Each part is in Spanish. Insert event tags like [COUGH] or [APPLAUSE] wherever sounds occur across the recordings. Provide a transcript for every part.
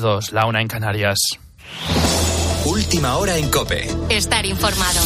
Dos, la una en Canarias. Última hora en Cope. Estar informado.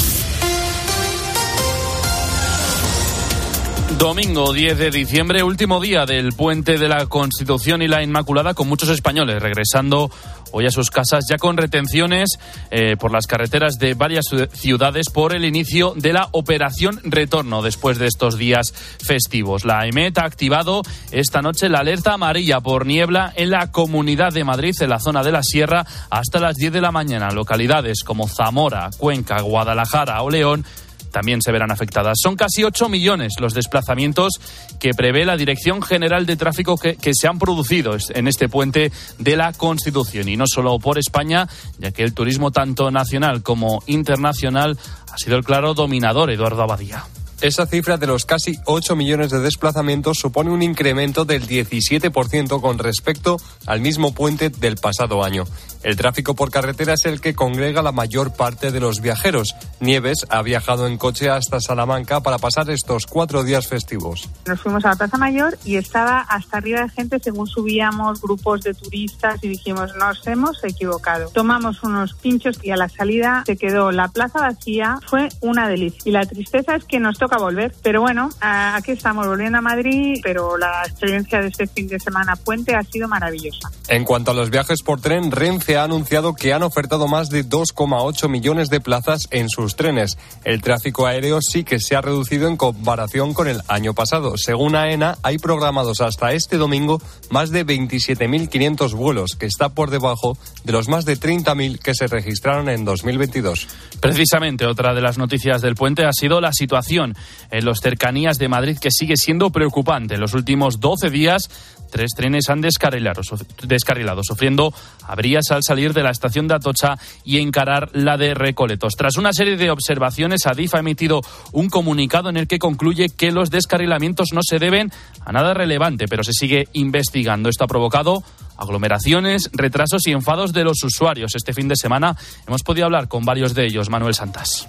Domingo 10 de diciembre, último día del puente de la Constitución y la Inmaculada, con muchos españoles regresando hoy a sus casas ya con retenciones eh, por las carreteras de varias ciudades por el inicio de la operación retorno después de estos días festivos. La EMET ha activado esta noche la alerta amarilla por niebla en la Comunidad de Madrid, en la zona de la Sierra, hasta las 10 de la mañana. Localidades como Zamora, Cuenca, Guadalajara o León también se verán afectadas. Son casi 8 millones los desplazamientos que prevé la Dirección General de Tráfico que, que, se han producido en este puente de la Constitución. Y no solo por España, ya que el turismo tanto nacional como internacional ha sido el claro dominador, Eduardo Abadía. Esa cifra de los casi 8 millones de desplazamientos supone un incremento del 17% con respecto al mismo puente del pasado año. El tráfico por carretera es el que congrega la mayor parte de los viajeros. Nieves ha viajado en coche hasta Salamanca para pasar estos cuatro días festivos. Nos fuimos a la Plaza Mayor y estaba hasta arriba de gente según subíamos grupos de turistas y dijimos nos hemos equivocado. Tomamos unos pinchos y a la salida se quedó la plaza vacía. Fue una delicia. Y la tristeza es que nos toca volver. Pero bueno, aquí estamos volviendo a Madrid, pero la experiencia de este fin de semana puente ha sido maravillosa. En cuanto a los viajes por tren, Renfe ha anunciado que han ofertado más de 2,8 millones de plazas en sus trenes. El tráfico aéreo sí que se ha reducido en comparación con el año pasado. Según AENA, hay programados hasta este domingo más de 27.500 vuelos, que está por debajo de los más de 30.000 que se registraron en 2022. Precisamente otra de las noticias del puente ha sido la situación en los cercanías de Madrid que sigue siendo preocupante. En los últimos 12 días, tres trenes han descarrilado, descarrilado sufriendo averías al salir de la estación de Atocha y encarar la de Recoletos. Tras una serie de observaciones, Adif ha emitido un comunicado en el que concluye que los descarrilamientos no se deben a nada relevante, pero se sigue investigando. Esto ha provocado aglomeraciones, retrasos y enfados de los usuarios. Este fin de semana hemos podido hablar con varios de ellos. Manuel Santas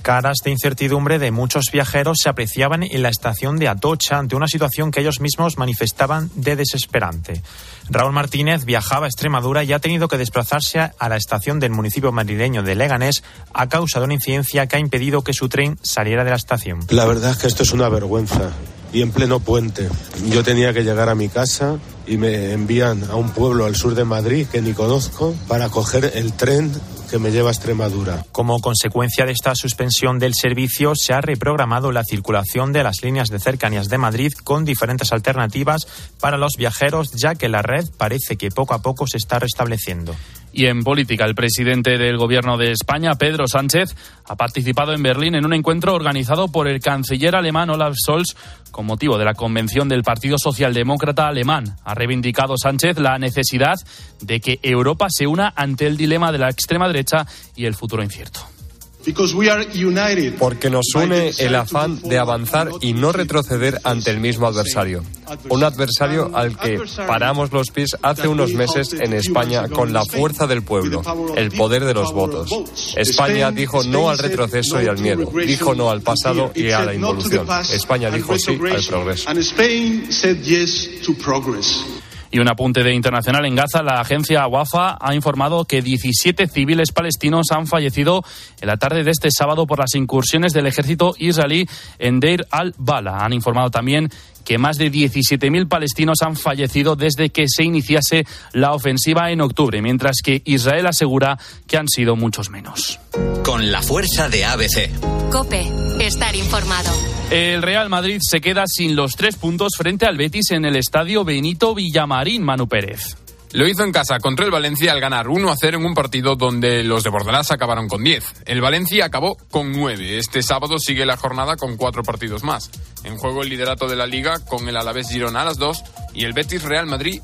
caras de incertidumbre de muchos viajeros se apreciaban en la estación de Atocha ante una situación que ellos mismos manifestaban de desesperante. Raúl Martínez viajaba a Extremadura y ha tenido que desplazarse a la estación del municipio madrileño de Leganés a causa de una incidencia que ha impedido que su tren saliera de la estación. La verdad es que esto es una vergüenza y en pleno puente. Yo tenía que llegar a mi casa y me envían a un pueblo al sur de Madrid que ni conozco para coger el tren que me lleva a Extremadura. Como consecuencia de esta suspensión del servicio, se ha reprogramado la circulación de las líneas de cercanías de Madrid con diferentes alternativas para los viajeros, ya que la red parece que poco a poco se está restableciendo. Y en política, el presidente del Gobierno de España, Pedro Sánchez, ha participado en Berlín en un encuentro organizado por el canciller alemán Olaf Scholz con motivo de la convención del Partido Socialdemócrata Alemán. Ha reivindicado Sánchez la necesidad de que Europa se una ante el dilema de la extrema derecha y el futuro incierto. Porque nos une el afán de avanzar y no retroceder ante el mismo adversario. Un adversario al que paramos los pies hace unos meses en España con la fuerza del pueblo, el poder de los votos. España dijo no al retroceso y al miedo, dijo no al pasado y a la involución. España dijo sí al progreso. Y un apunte de internacional en Gaza, la agencia WAFA ha informado que 17 civiles palestinos han fallecido en la tarde de este sábado por las incursiones del ejército israelí en Deir al-Bala. Han informado también que más de 17.000 palestinos han fallecido desde que se iniciase la ofensiva en octubre, mientras que Israel asegura que han sido muchos menos. Con la fuerza de ABC. Cope, estar informado. El Real Madrid se queda sin los tres puntos frente al Betis en el estadio Benito Villamarín, Manu Pérez. Lo hizo en casa contra el Valencia al ganar 1 a 0 en un partido donde los de Bordalás acabaron con 10. El Valencia acabó con 9. Este sábado sigue la jornada con cuatro partidos más. En juego el liderato de la liga con el Alavés Girona a las 2 y el Betis Real Madrid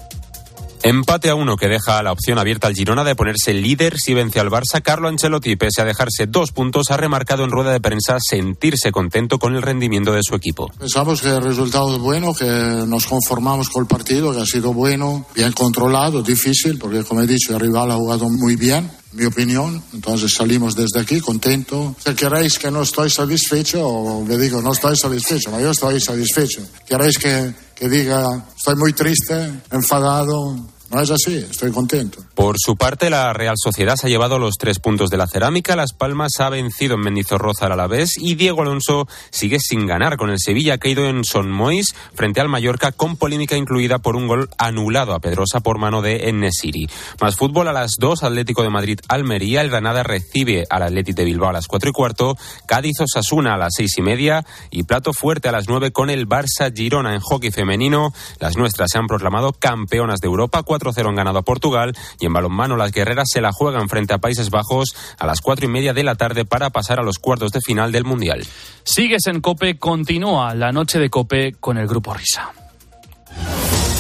Empate a uno que deja la opción abierta al Girona de ponerse líder si vence al Barça. Carlo Ancelotti, pese a dejarse dos puntos, ha remarcado en rueda de prensa sentirse contento con el rendimiento de su equipo. Pensamos que el resultado es bueno, que nos conformamos con el partido, que ha sido bueno, bien controlado, difícil, porque como he dicho, el rival ha jugado muy bien mi opinión. Entonces salimos desde aquí contento. Si queréis que no estoy satisfecho, le digo no estoy satisfecho, pero yo estoy satisfecho. Queréis que, que diga estoy muy triste, enfadado, no es así, estoy contento. Por su parte, la Real Sociedad se ha llevado los tres puntos de la cerámica. Las Palmas ha vencido en Mendizorroza al Alavés y Diego Alonso sigue sin ganar con el Sevilla ido en Son Mois frente al Mallorca con polémica incluida por un gol anulado a Pedrosa por mano de Enesiri. Más fútbol a las 2, Atlético de Madrid Almería. El Granada recibe al Atlético de Bilbao a las cuatro y cuarto. Cádiz Osasuna a las seis y media y plato fuerte a las nueve con el Barça Girona en hockey femenino. Las nuestras se han proclamado campeonas de Europa. 4-0 han ganado a Portugal y en balonmano las guerreras se la juegan frente a Países Bajos a las cuatro y media de la tarde para pasar a los cuartos de final del Mundial. Sigues en Cope, continúa la noche de Cope con el Grupo Risa.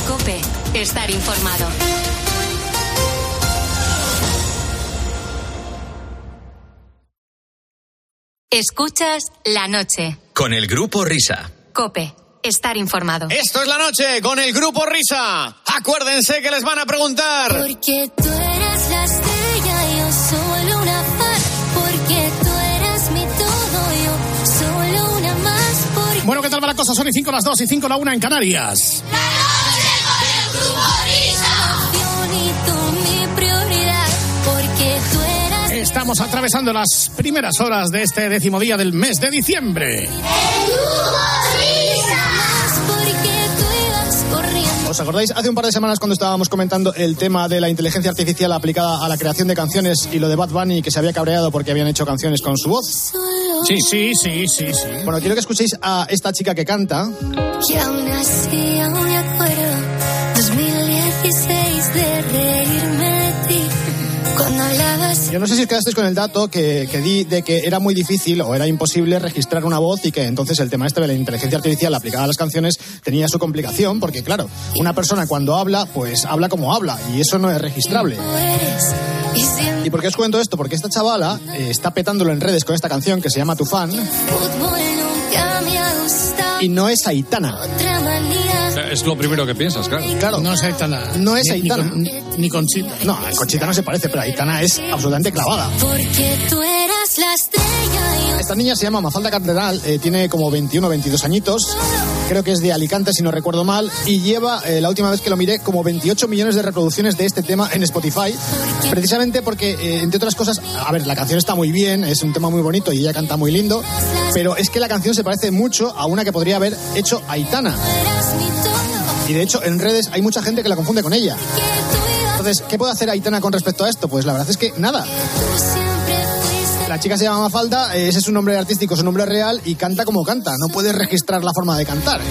Cope, estar informado. Escuchas la noche. Con el Grupo Risa. Cope, estar informado. Esto es la noche con el Grupo Risa. Acuérdense que les van a preguntar. Porque tú eres la estrella y yo solo una fan. Porque tú eres mi todo, yo solo una más. Porque Bueno, ¿qué tal va la cosa? Son y 5 las 2 y 5 la 1 en Canarias. tú mi prioridad. Porque tú eras Estamos atravesando las primeras horas de este décimo día del mes de diciembre. más. ¿Os acordáis hace un par de semanas cuando estábamos comentando el tema de la inteligencia artificial aplicada a la creación de canciones y lo de Bad Bunny que se había cabreado porque habían hecho canciones con su voz? Sí, sí, sí, sí, sí. Bueno, quiero que escuchéis a esta chica que canta. Y aún así aún Yo no sé si os quedasteis con el dato que, que di de que era muy difícil o era imposible registrar una voz y que entonces el tema este de la inteligencia artificial aplicada a las canciones tenía su complicación porque claro, una persona cuando habla pues habla como habla y eso no es registrable. ¿Y por qué os cuento esto? Porque esta chavala eh, está petándolo en redes con esta canción que se llama Tu Fan y no es Aitana. Es lo primero que piensas, claro. Claro, No es Aitana. No es Ni- ni Aitana. con- Ni, ni Conchita. no, Conchita no se parece, pero Aitana es absolutamente clavada. Porque tú eras la estrella Esta niña se llama Mafalda Cardenal, eh, tiene como 21 o 22 añitos, creo que es de Alicante si no recuerdo mal, y lleva, eh, la última vez que lo miré, como 28 millones de reproducciones de este tema en Spotify, precisamente porque, eh, entre otras cosas, a ver, la canción está muy bien, es un tema muy bonito y ella canta muy lindo, pero es que la canción se parece mucho a una que podría haber hecho Aitana, y de hecho en redes hay mucha gente que la confunde con ella. Entonces, ¿qué puede hacer Aitana con respecto a esto? Pues la verdad es que nada. La chica se llama Mafalda, eh, ese es su nombre artístico, su nombre real y canta como canta. No puedes registrar la forma de cantar.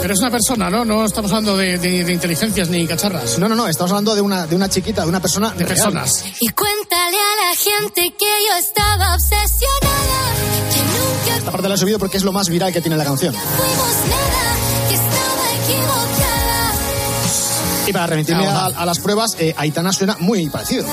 Pero es una persona, ¿no? No estamos hablando de, de- de inteligencias ni cacharras. No, no, no, estamos hablando de una, de una chiquita, de una persona De real. personas. Y cuéntale a la gente que yo estaba obsesionada Que nunca Esta parte la he subido porque es lo más viral que tiene la canción. fuimos nada Que estaba equivocada Y para remitirme a, a las pruebas, eh, Aitana suena muy parecido.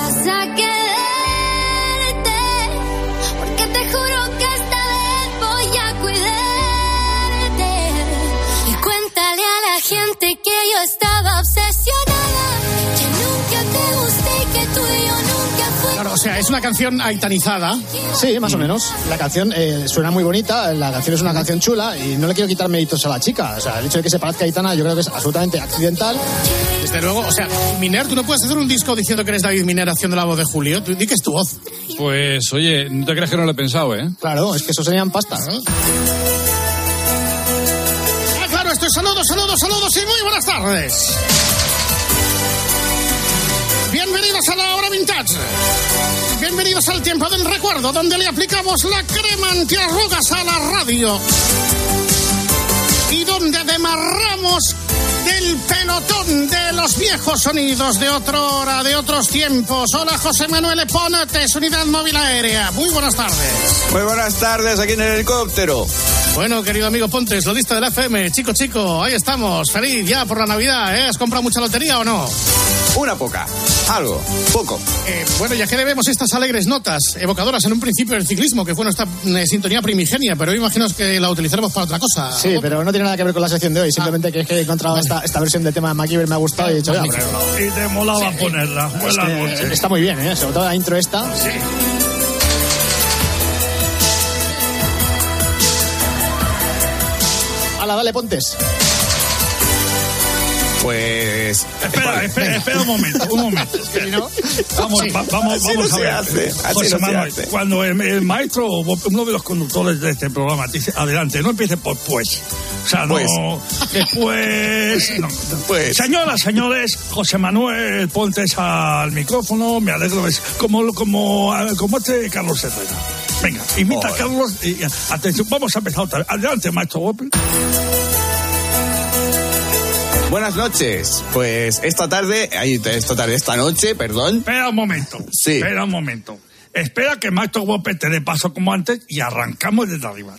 Yo estaba obsesionada Que nunca te gusté y que tú y yo nunca fuimos Claro, o sea, es una canción aitanizada. Sí, más o menos. La canción eh, suena muy bonita, la canción es una canción chula y no le quiero quitar méritos a la chica. O sea, el hecho de que se parezca a Aitana yo creo que es absolutamente accidental. Desde luego, o sea, Miner, tú no puedes hacer un disco diciendo que eres David Miner haciendo la voz de Julio. Tú di que es tu voz. Pues, oye, no te creas que no lo he pensado, ¿eh? Claro, es que eso serían pastas. Ah, saludos, saludos, saludos y muy buenas tardes. Bienvenidos a la hora vintage. Bienvenidos al tiempo del recuerdo, donde le aplicamos la crema antiarrugas a la radio. Y donde demarramos del pelotón de los viejos sonidos de otra hora, de otros tiempos. Hola, José Manuel Eponates, Unidad Móvil Aérea. Muy buenas tardes. Muy buenas tardes aquí en el helicóptero. Bueno, querido amigo Pontes, lo lista del FM. Chico, chico, ahí estamos. Feliz ya por la Navidad, ¿eh? ¿Has comprado mucha lotería o no? Una poca. Algo. Poco. Eh, bueno, ya que debemos estas alegres notas evocadoras en un principio del ciclismo, que fue nuestra eh, sintonía primigenia, pero hoy imagino que la utilizaremos para otra cosa. Sí, pero no tiene nada que ver con la sección de hoy. Simplemente que es que he encontrado esta, esta versión del tema de MacGyver, me ha gustado y he dicho, voy a ponerlo. Y te molaba ponerla. Es que está muy bien, ¿eh? Sobre todo la intro esta. Hala, dale, Pontes. Pues. Espera, espera, espera un momento, un momento. [LAUGHS] Vamos, Sí. va- vamos, Así vamos no a ver. hace, José no Manuel, cuando el, el maestro, uno de los conductores de este programa, dice adelante, no empiece por pues. O sea, no. Después. [LAUGHS] no. Pues. Señoras, señores, José Manuel, ponte al micrófono, me alegro. es Como, como, como este Carlos Herrera. Venga, imita a Carlos y atención, vamos a empezar otra vez. Adelante, maestro Opel. Buenas noches. Pues esta tarde, ay, esta tarde, esta noche, perdón. Espera un momento. Sí. Espera un momento. Espera que Maestro Whopper te dé paso como antes y arrancamos desde arriba.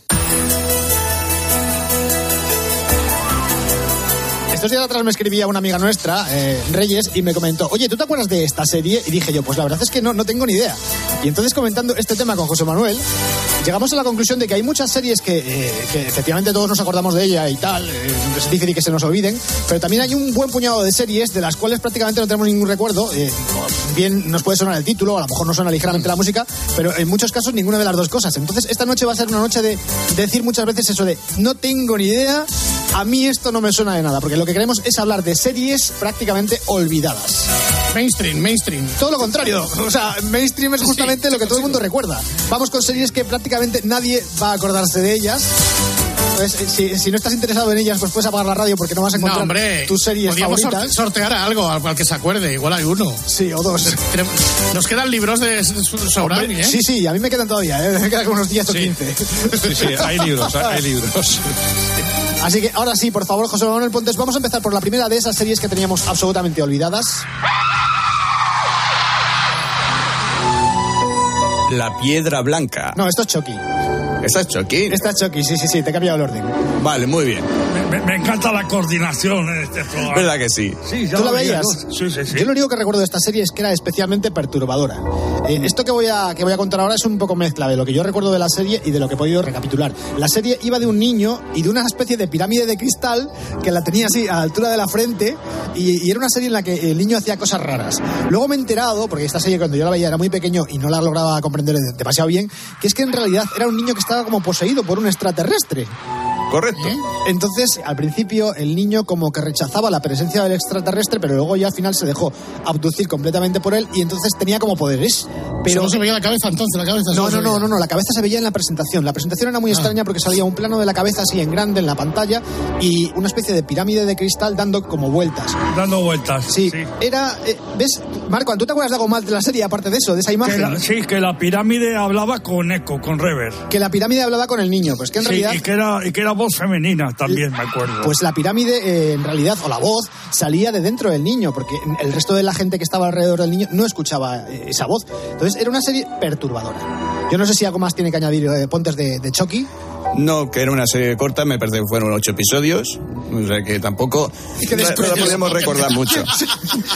Estos días atrás me escribía una amiga nuestra, eh, Reyes, y me comentó, oye, ¿tú te acuerdas de esta serie? Y dije yo, pues la verdad es que no, no tengo ni idea. Y entonces comentando este tema con José Manuel, llegamos a la conclusión de que hay muchas series que, eh, que efectivamente todos nos acordamos de ella y tal, eh, es difícil que se nos olviden, pero también hay un buen puñado de series de las cuales prácticamente no tenemos ningún recuerdo. eh, bien nos puede sonar el título, a lo mejor no suena ligeramente la música, pero en muchos casos ninguna de las dos cosas. Entonces esta noche va a ser una noche de decir muchas veces eso de no tengo ni idea, a mí esto no me suena de nada, porque lo que queremos es hablar de series prácticamente olvidadas. Mainstream, mainstream. Todo lo contrario. O sea, mainstream es justamente lo que todo el mundo recuerda. Vamos con series que prácticamente nadie va a acordarse de ellas. Eh, si, si no estás interesado en ellas, pues puedes apagar la radio porque no vas a No, encontrar hombre. tus series podríamos favoritas. sorte- sortear algo al al que se acuerde. Igual hay uno. Sí, o dos. Nos quedan libros de Sobrani, ¿eh? Sí, sí, a mí me quedan todavía, ¿eh? [LAUGHS] me quedan como unos 10 o 15. Sí, sí, hay libros, hay libros. Así que ahora sí, por favor, José Manuel Pontes, vamos a empezar por la primera de esas series que teníamos absolutamente olvidadas. La piedra blanca. No, esto es Chucky. ¿Esta es Chucky? Esta es Chucky, sí, sí, sí, te he cambiado el orden. Vale, muy bien. Me, me encanta la coordinación en este programa. ¿Verdad que sí? Sí, ya ¿Tú la lo veía, veías? ¿no? Sí, sí, sí. Yo lo único que recuerdo de esta serie es que era especialmente perturbadora. Eh, esto que voy, a, que voy a contar ahora es un poco mezcla de lo que yo recuerdo de la serie y de lo que he podido recapitular. La serie iba de un niño y de una especie de pirámide de cristal que la tenía así a la altura de la frente y, y era una serie en la que el niño hacía cosas raras. Luego me he enterado, porque esta serie cuando yo la veía era muy pequeño y no la lograba comprender demasiado bien, que es que en realidad era un niño que estaba como poseído por un extraterrestre. Correcto. Entonces, al principio, el niño como que rechazaba la presencia del extraterrestre, pero luego ya al final se dejó abducir completamente por él y entonces tenía como poderes. Pero Solo se veía la cabeza entonces, la cabeza. no, no, no, veía. no, no, la cabeza se veía en la presentación. La presentación era muy extraña porque salía un plano de la cabeza así en grande en la pantalla y una especie de pirámide de cristal dando como vueltas. Dando vueltas. Sí, era, eh, ¿ves? Marco, ¿tú te acuerdas de algo más de la serie aparte de eso, de esa Que imagen? la- sí, que la pirámide hablaba con eco, con Rever. Que la pirámide hablaba con el niño, pues que en Sí, realidad... y, que era, y que era voz femenina también, me acuerdo. Pues la pirámide, eh, en realidad, o la voz, salía de dentro del niño, porque el resto de la gente que estaba alrededor del niño no escuchaba eh, esa voz. Entonces era una serie perturbadora. Yo no sé si algo más tiene que añadir eh, Pontes de, de Chucky. No, que era una serie corta, me parece que fueron ocho episodios. O sea que tampoco. Qué no, no la podemos recordar mucho. [LAUGHS]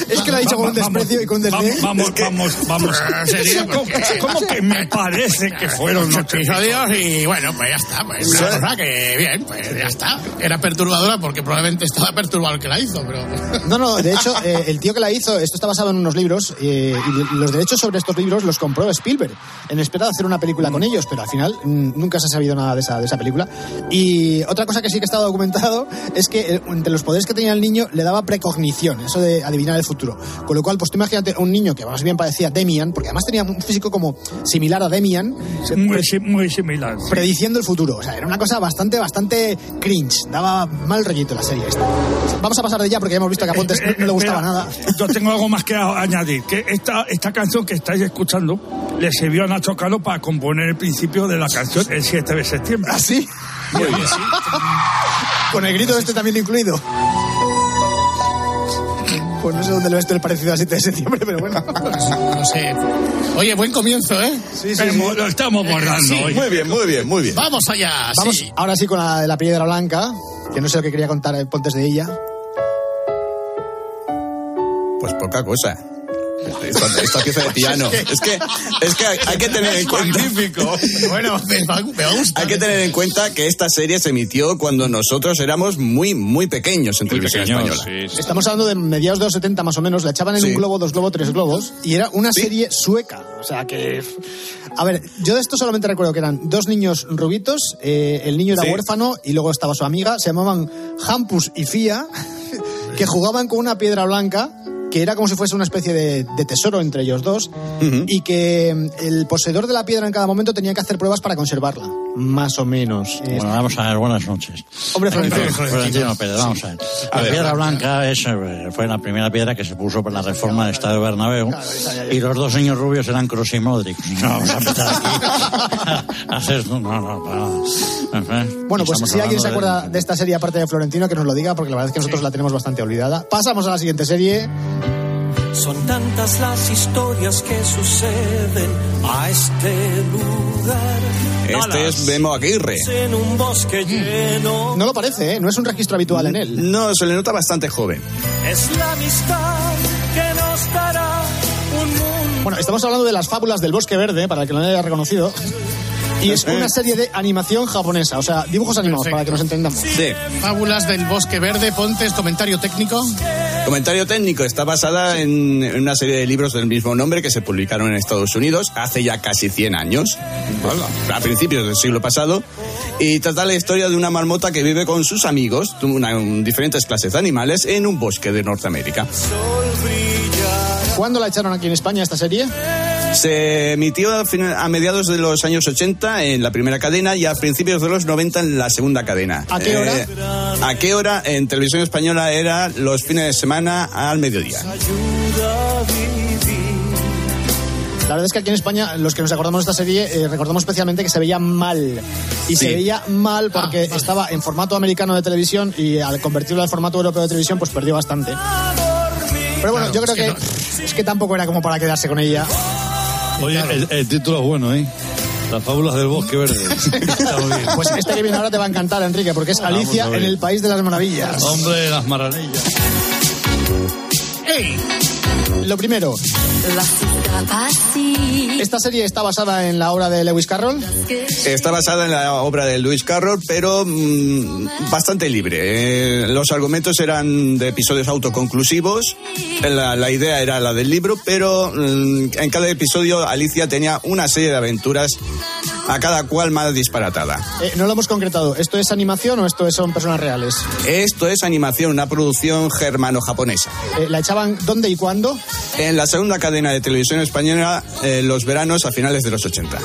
Es que lo ha dicho con un desprecio y con un desdén. Vamos, vamos, vamos. sería ¿Cómo, cómo que me parece que fueron Ocho episodios y bueno, pues ya está. Pues una cosa que bien, pues ya está. Era perturbadora porque probablemente estaba perturbado el que la hizo, pero. [LAUGHS] No, no, de hecho, eh, el tío que la hizo, esto está basado en unos libros, eh, y los derechos sobre estos libros los compró Spielberg, en espera de hacer una película con ellos, pero al final mm, nunca se ha sabido nada de esa, de esa película. Y otra cosa que sí que estaba documentado es que eh, entre los poderes que tenía el niño le daba precognición, eso de adivinar el futuro. Con lo cual, pues tú imagínate un niño que más bien parecía Demian, porque además tenía un físico como similar a Demian, Muy, muy similar. sí. prediciendo el futuro. O sea, era una cosa bastante, bastante cringe. Daba mal rollito la serie esta. Vamos a pasar de ya porque ya hemos visto que a Pontes no, no le gustaba Eh, Espera, nada. Yo tengo algo más que a- añadir. Que esta, esta canción que estáis escuchando le sirvió a Nacho Cano para componer el principio de la canción el 7 de septiembre. ¿Ah, sí? Muy bien. [LAUGHS] Con el grito este también incluido. Pues no sé dónde lo ves el parecido al 7 de septiembre, pero bueno. No sé. Oye, buen comienzo, ¿eh? Sí, sí, sí. Lo estamos bordando Sí, hoy. Muy bien, muy bien, muy bien. Vamos allá. Vamos sí. ahora sí con la, la piedra blanca, que no sé lo que quería contar eh, Pontes de ella. Pues poca cosa. Esta, esta pieza de piano. Es que, es que hay, que tener en cuenta. Bueno, me, va- me gusta. Hay que tener en cuenta que esta serie se emitió cuando nosotros éramos muy, muy pequeños en televisión Pequeños, española. sí, sí. Estamos hablando de mediados de los 70 más o menos, la echaban en Sí. un globo, dos globos, tres globos, y era una serie sueca. O sea que... A ver, yo de esto solamente recuerdo que eran dos niños rubitos, eh, el niño era Sí. huérfano y luego estaba su amiga, se llamaban Hampus y Fia. [LAUGHS] que jugaban con una piedra blanca que era como si fuese una especie de, de tesoro entre ellos dos y que mm, el poseedor de la piedra en cada momento tenía que hacer pruebas para conservarla, más o menos. Bueno, vamos a ver, buenas noches. Hombre, Florentino. Florentino Pérez, vamos a ver. La piedra blanca es, eh, fue la primera piedra que se puso por la reforma del Estadio Bernabéu y los dos niños rubios eran Kroos y Modric. No vamos a empezar aquí [LAUGHS] [LAUGHS] a hacer... No, no, no. Bueno, pues estamos si alguien se acuerda de esta serie aparte de Florentino, que nos lo diga, porque la verdad es que nosotros la tenemos bastante olvidada. Pasamos a la siguiente serie. Son tantas las historias que suceden a este lugar. Este es Memo Aguirre. En un bosque lleno. No lo parece, ¿eh? No es un registro habitual en él. No, se le nota bastante joven. Es la amistad que nos dará un mundo. Bueno, estamos hablando de las fábulas del Bosque Verde, para el que no lo haya reconocido. Y es una serie de animación japonesa, o sea, dibujos animados, para que nos entendamos. Sí. Fábulas del Bosque Verde, Pontes, comentario técnico. Comentario técnico, está basada en, en una serie de libros del mismo nombre que se publicaron en Estados Unidos hace ya casi 100 años, a principios del siglo pasado, y trata la historia de una marmota que vive con sus amigos, una- diferentes clases de animales, en un bosque de Norteamérica. ¿Cuándo la echaron aquí en España esta serie? Se emitió a, fin- a mediados de los años 80 en la primera cadena y a principios de los 90 en la segunda cadena. ¿A qué hora? Eh, ¿A qué hora? En televisión española era los fines de semana al mediodía. La verdad es que aquí en España, los que nos acordamos de esta serie, eh, recordamos especialmente que se veía mal. Y se Sí. veía mal porque estaba en formato americano de televisión y al convertirlo al formato europeo de televisión, pues perdió bastante. Pero bueno, yo creo que, es que tampoco era como para quedarse con ella. Oye, el, el título es bueno, ¿eh? Las fábulas del bosque verde. [LAUGHS] Está muy bien. Pues este que viene ahora te va a encantar, Enrique, porque es Alicia en el País de las Maravillas. Hombre, las maravillas. Lo primero, esta serie está basada en la obra de Lewis Carroll. Está basada en la obra de Lewis Carroll, pero mm, bastante libre. Eh, los argumentos eran de episodios autoconclusivos. La, la idea era la del libro, pero mm, en cada episodio Alicia tenía una serie de aventuras, a cada cual más disparatada. Eh, no lo hemos concretado. ¿Esto es animación o esto es- son personas reales? Esto es animación, una producción germano-japonesa. Eh, ¿La echaban dónde y cuándo? En la segunda cadena de televisión española, eh, los veranos a finales de los 80.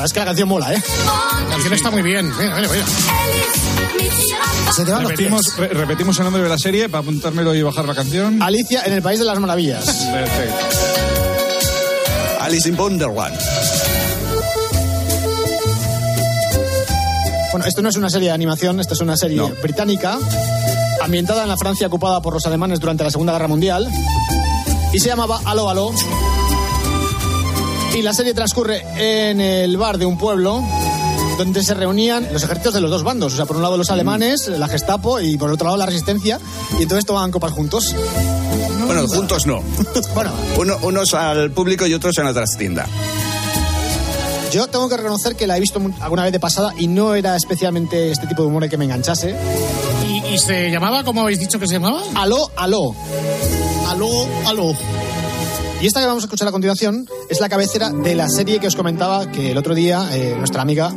Verdad es que la canción mola, ¿eh? La canción está muy bien. Mira, mira, mira. Se te van los Repetimos, pies. re- repetimos el nombre de la serie para apuntármelo y bajar la canción. Alicia en el País de las Maravillas. Perfecto. Alice in Wonderland. Bueno, esto no es una serie de animación, esto es una serie británica, ambientada en la Francia ocupada por los alemanes durante la Segunda Guerra Mundial, y se llamaba Aló, Aló. Y la serie transcurre en el bar de un pueblo donde se reunían los ejércitos de los dos bandos. O sea, por un lado los alemanes, la Gestapo, y por otro lado la resistencia, y entonces tomaban copas juntos. Bueno, juntos no. [LAUGHS] Bueno, Uno- unos al público y otros en la trastienda. yo tengo que reconocer que la he visto alguna vez de pasada y no era especialmente este tipo de humor el que me enganchase. ¿Y, y se llamaba, como habéis dicho que se llamaba? Aló, aló. Aló, aló. Y esta que vamos a escuchar a continuación es la cabecera de la serie que os comentaba que el otro día eh, nuestra amiga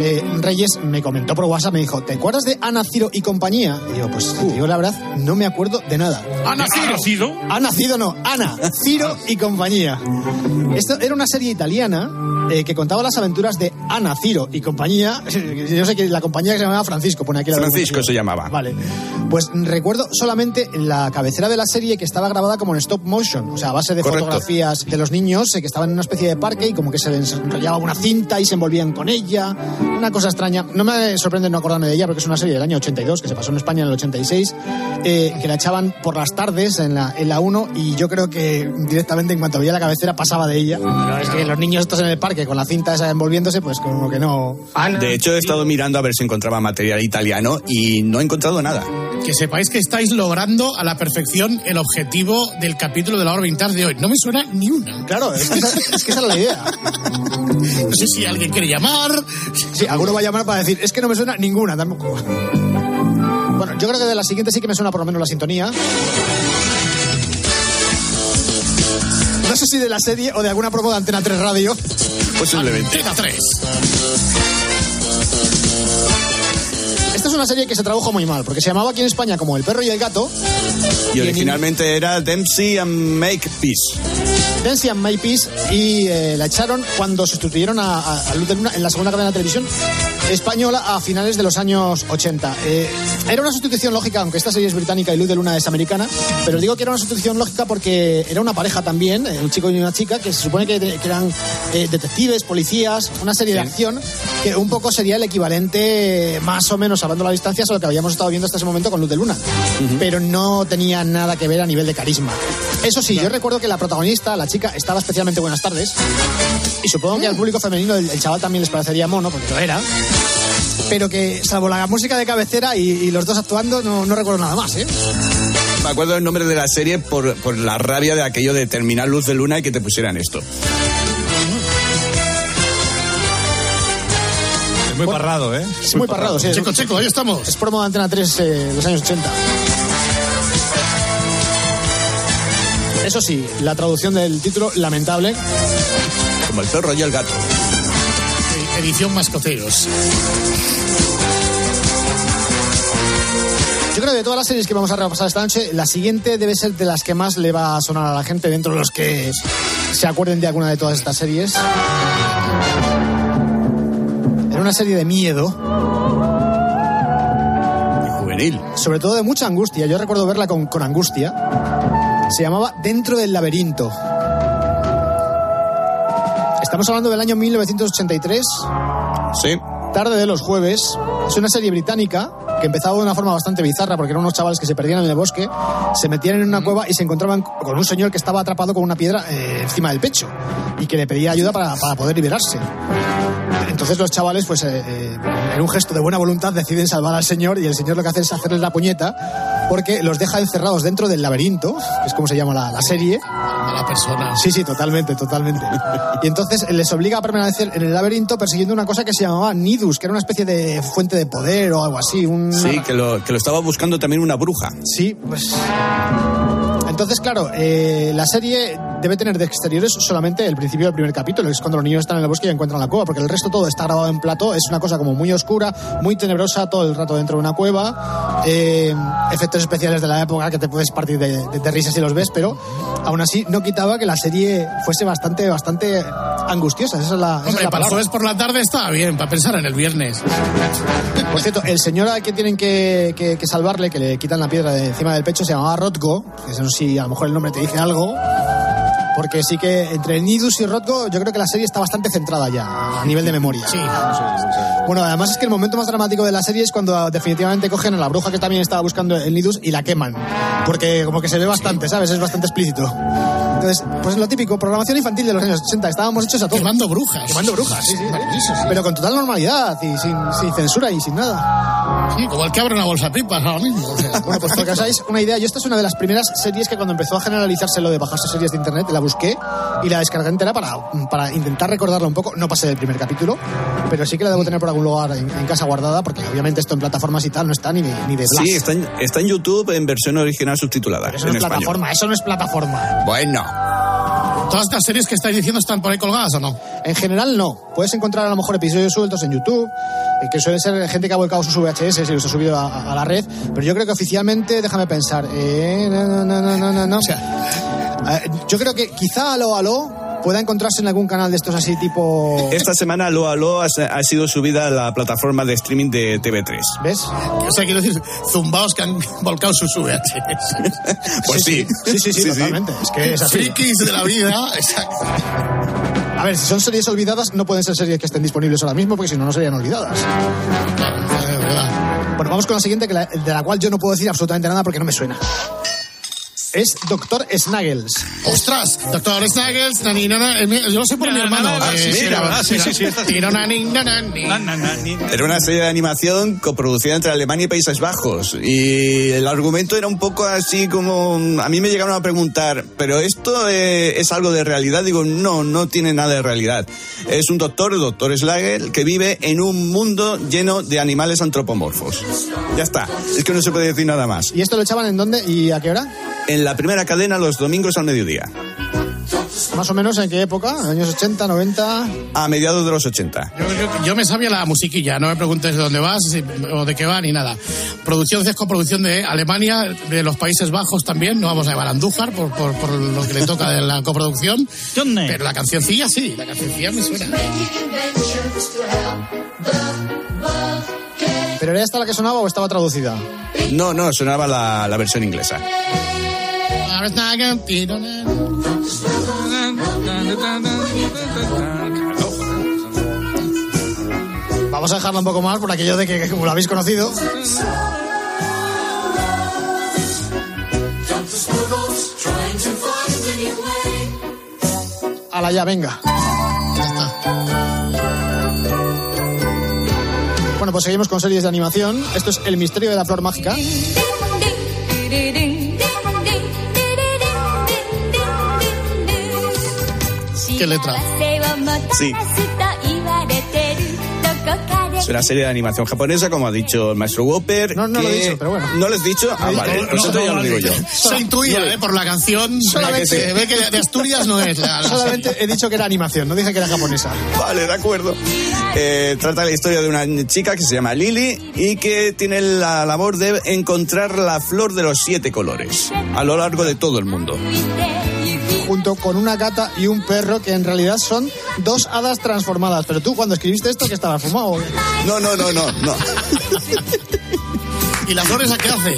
eh, Reyes me comentó por WhatsApp, me dijo, ¿te acuerdas de Ana Ciro y compañía? Y yo, pues te digo la verdad, no me acuerdo de nada. ¿Ha nacido? Ha nacido no, Ana, Ciro y compañía. Esto era una serie italiana eh, que contaba las aventuras de Ana, Ciro y compañía. [LAUGHS] Yo sé que la compañía que se llamaba Francisco, pone aquí la Francisco se llamaba. Vale. Pues recuerdo solamente la cabecera de la serie que estaba grabada como en stop motion, o sea, a base de Correcto. fotografías de los niños eh, que estaban en una especie de parque y como que se les enrollaba una cinta y se envolvían con ella. Una cosa extraña. No me sorprende no acordarme de ella porque es una serie del año 82 que se pasó en España en el 86, eh, que la echaban por las tardes en la, en la 1 y yo creo que directamente en cuanto veía la cabecera pasaba de ella. Pero es que los niños estos en el parque con la cinta esa envolviéndose, pues como que no. De hecho, he estado mirando a ver si encontraba material italiano y no he encontrado nada. Que sepáis que estáis logrando a la perfección el objetivo del capítulo de la hora vintage de hoy. No me suena ni una. Claro, es que esa, es que esa era la idea. [LAUGHS] No sé si alguien quiere llamar. Sí, alguno va a llamar para decir, es que no me suena ninguna tampoco. Bueno, yo creo que de la siguiente sí que me suena por lo menos la sintonía. No sé si de la serie o de alguna promo de Antena 3 Radio. Posiblemente. Antena 3. Es una serie que se tradujo muy mal, porque se llamaba aquí en España como El perro y el gato. Y originalmente era Dempsey and Make Peace. Dempsey and May Peace y eh, la echaron cuando sustituyeron a, a, a Luz de Luna en la segunda cadena de televisión española a finales de los años 80. Eh, era una sustitución lógica, aunque esta serie es británica y Luz de Luna es americana, pero digo que era una sustitución lógica porque era una pareja también, eh, un chico y una chica, que se supone que, que eran eh, detectives, policías, una serie de acción que un poco sería el equivalente, más o menos, hablando a la distancia, a lo que habíamos estado viendo hasta ese momento con Luz de Luna. Pero no tenía nada que ver a nivel de carisma. Eso sí, yo recuerdo que la protagonista, la chica, estaba especialmente buenas tardes. Y supongo que al público femenino el, el chaval también les parecería mono, porque lo era. Pero que, salvo la música de cabecera y, y los dos actuando, no, no recuerdo nada más, ¿eh? Me acuerdo el nombre de la serie por, por la rabia de aquello de terminar Luz de Luna y que te pusieran esto. Es muy parrado, ¿eh? Es muy parrado, sí. Chico, chico, ahí estamos. Es promo de Antena 3 eh, de los años 80. Eso sí, la traducción del título, lamentable. Como el perro y el gato. Edición Mascoceros. Yo creo que de todas las series que vamos a repasar esta noche, la siguiente debe ser de las que más le va a sonar a la gente dentro de los que se acuerden de alguna de todas estas series. Era una serie de miedo. juvenil. Sobre todo de mucha angustia. Yo recuerdo verla con, con angustia. Se llamaba Dentro del laberinto. Estamos hablando del año 1983. Sí. Tarde de los jueves. Es una serie británica que empezaba de una forma bastante bizarra porque eran unos chavales que se perdían en el bosque, se metían en una cueva y se encontraban con un señor que estaba atrapado con una piedra eh, encima del pecho y que le pedía ayuda para, para poder liberarse. Entonces los chavales, pues eh, eh, en un gesto de buena voluntad, deciden salvar al señor y el señor lo que hace es hacerles la puñeta porque los deja encerrados dentro del laberinto, que es como se llama la, la serie. A la persona. Sí, sí, totalmente, totalmente. Y entonces les obliga a permanecer en el laberinto persiguiendo una cosa que se llamaba Nidus, que era una especie de fuente de poder o algo así. Sí, que lo, que lo estaba buscando también una bruja. Sí, pues. Entonces, claro, eh, la serie debe tener de exteriores solamente el principio del primer capítulo, que es cuando los niños están en el bosque y encuentran la cueva, porque el resto todo está grabado en plató, es una cosa como muy oscura, muy tenebrosa, todo el rato dentro de una cueva, eh, efectos especiales de la época que te puedes partir de, de, de risas si los ves, pero aún así no quitaba que la serie fuese bastante, bastante angustiosa. Esa es la, esa es Hombre, la para el jueves por la tarde estaba bien, para pensar en el viernes. Por cierto, el señor al que tienen que, que- que salvarle, que le quitan la piedra de encima del pecho, se llamaba Rotgo, que no sé si a lo mejor el nombre te dice algo. Porque sí que entre Nidus y Rotgo yo creo que la serie está bastante centrada ya a nivel de memoria. Sí. Bueno, además es que el momento más dramático de la serie es cuando definitivamente cogen a la bruja que también estaba buscando el Nidus y la queman. Porque como que se ve bastante, ¿sabes? Es bastante explícito. Entonces, pues lo típico, programación infantil de los años 80. Estábamos hechos a todo. Quemando brujas. Quemando brujas, sí, sí. Pero con total normalidad y sin, sin censura y sin nada. Sí, como el que abre una bolsa de pipas ahora mismo. o sea. Bueno, pues para que os hagáis una idea, yo esta es una de las primeras series que cuando empezó a generalizarse lo de bajarse series de internet, la busqué y la descargué entera para, para intentar recordarla un poco. No pasé del primer capítulo, pero sí que la debo tener por algún lugar en, en casa guardada, porque obviamente esto en plataformas y tal no está ni de, ni de Blast. Sí, está en, está en YouTube en versión original subtitulada. Eso no en es español. plataforma, eso no es plataforma. Bueno. ¿Todas estas series que estáis diciendo están por ahí colgadas o no? En general no. Puedes encontrar a lo mejor episodios sueltos en YouTube, eh, que suelen ser gente que ha volcado sus VHS y los ha subido a, a la red, pero yo creo que oficialmente, déjame pensar, eh, no, no, no, no, no, no, no. Eh, yo creo que quizá Aló Aló pueda encontrarse en algún canal de estos así tipo... Esta semana Aló Aló ha, ha sido subida a la plataforma de streaming de TV3. ¿Ves? O sea, quiero decir, zumbaos que han volcado sus VHS. [LAUGHS] Pues sí. Sí, sí, sí, totalmente. Es que es así. Frikis de la vida. Exacto. A ver, si son series olvidadas, no pueden ser series que estén disponibles ahora mismo, porque si no, no serían olvidadas. Bueno, vamos con la siguiente, que la- de la cual yo no puedo decir absolutamente nada porque no me suena. Es Doctor Snuggles. Ostras, doctor Snuggles, nani, nana, eh, yo lo sé por mi hermano. Era una serie de animación coproducida entre Alemania y Países Bajos. Y el argumento era un poco así como... A mí me llegaron a preguntar, ¿pero esto eh, es algo de realidad? Digo, no, no tiene nada de realidad. Es un doctor, el doctor Slager, que vive en un mundo lleno de animales antropomorfos. Ya está. Es que no se puede decir nada más. ¿Y esto lo echaban en dónde y a qué hora? En la primera cadena los domingos al mediodía. Más o menos en qué época? ¿Años 80, 90? A mediados de los 80. Yo, yo- yo me sabía la musiquilla, no me preguntes de dónde vas si- o de qué va ni nada. Producción es coproducción de Alemania, de los Países Bajos también, no vamos a llevar a Andújar por, por, por lo que le toca de la coproducción. Pero la cancioncilla sí, la cancioncilla me suena. ¿Pero era esta la que sonaba o estaba traducida? No, no, sonaba la, la versión inglesa. Vamos a dejarla un poco más por aquello de que, que como lo habéis conocido. A la ya, venga. Ya está. Bueno, pues seguimos con series de animación. Esto es El misterio de la flor mágica. ¿Qué letra? Sí. Es una serie de animación japonesa, como ha dicho el maestro Whopper. No, no lo he dicho, pero bueno. ¿No lo has dicho? Ah, vale, pues entonces ya lo digo yo. Se intuía, ¿eh? Por la canción, Solamente- se ve que de Asturias no es la, la Solamente he dicho que era animación, no dije que era japonesa. Vale, de acuerdo. Eh, trata la historia de una chica que se llama Lily y que tiene la labor de encontrar la flor de los siete colores a lo largo de todo el mundo. Junto con una gata y un perro que en realidad son dos hadas transformadas. Pero tú cuando escribiste esto, que estabas fumado? No, no, no, no, no. ¿Y la flor esa qué hace?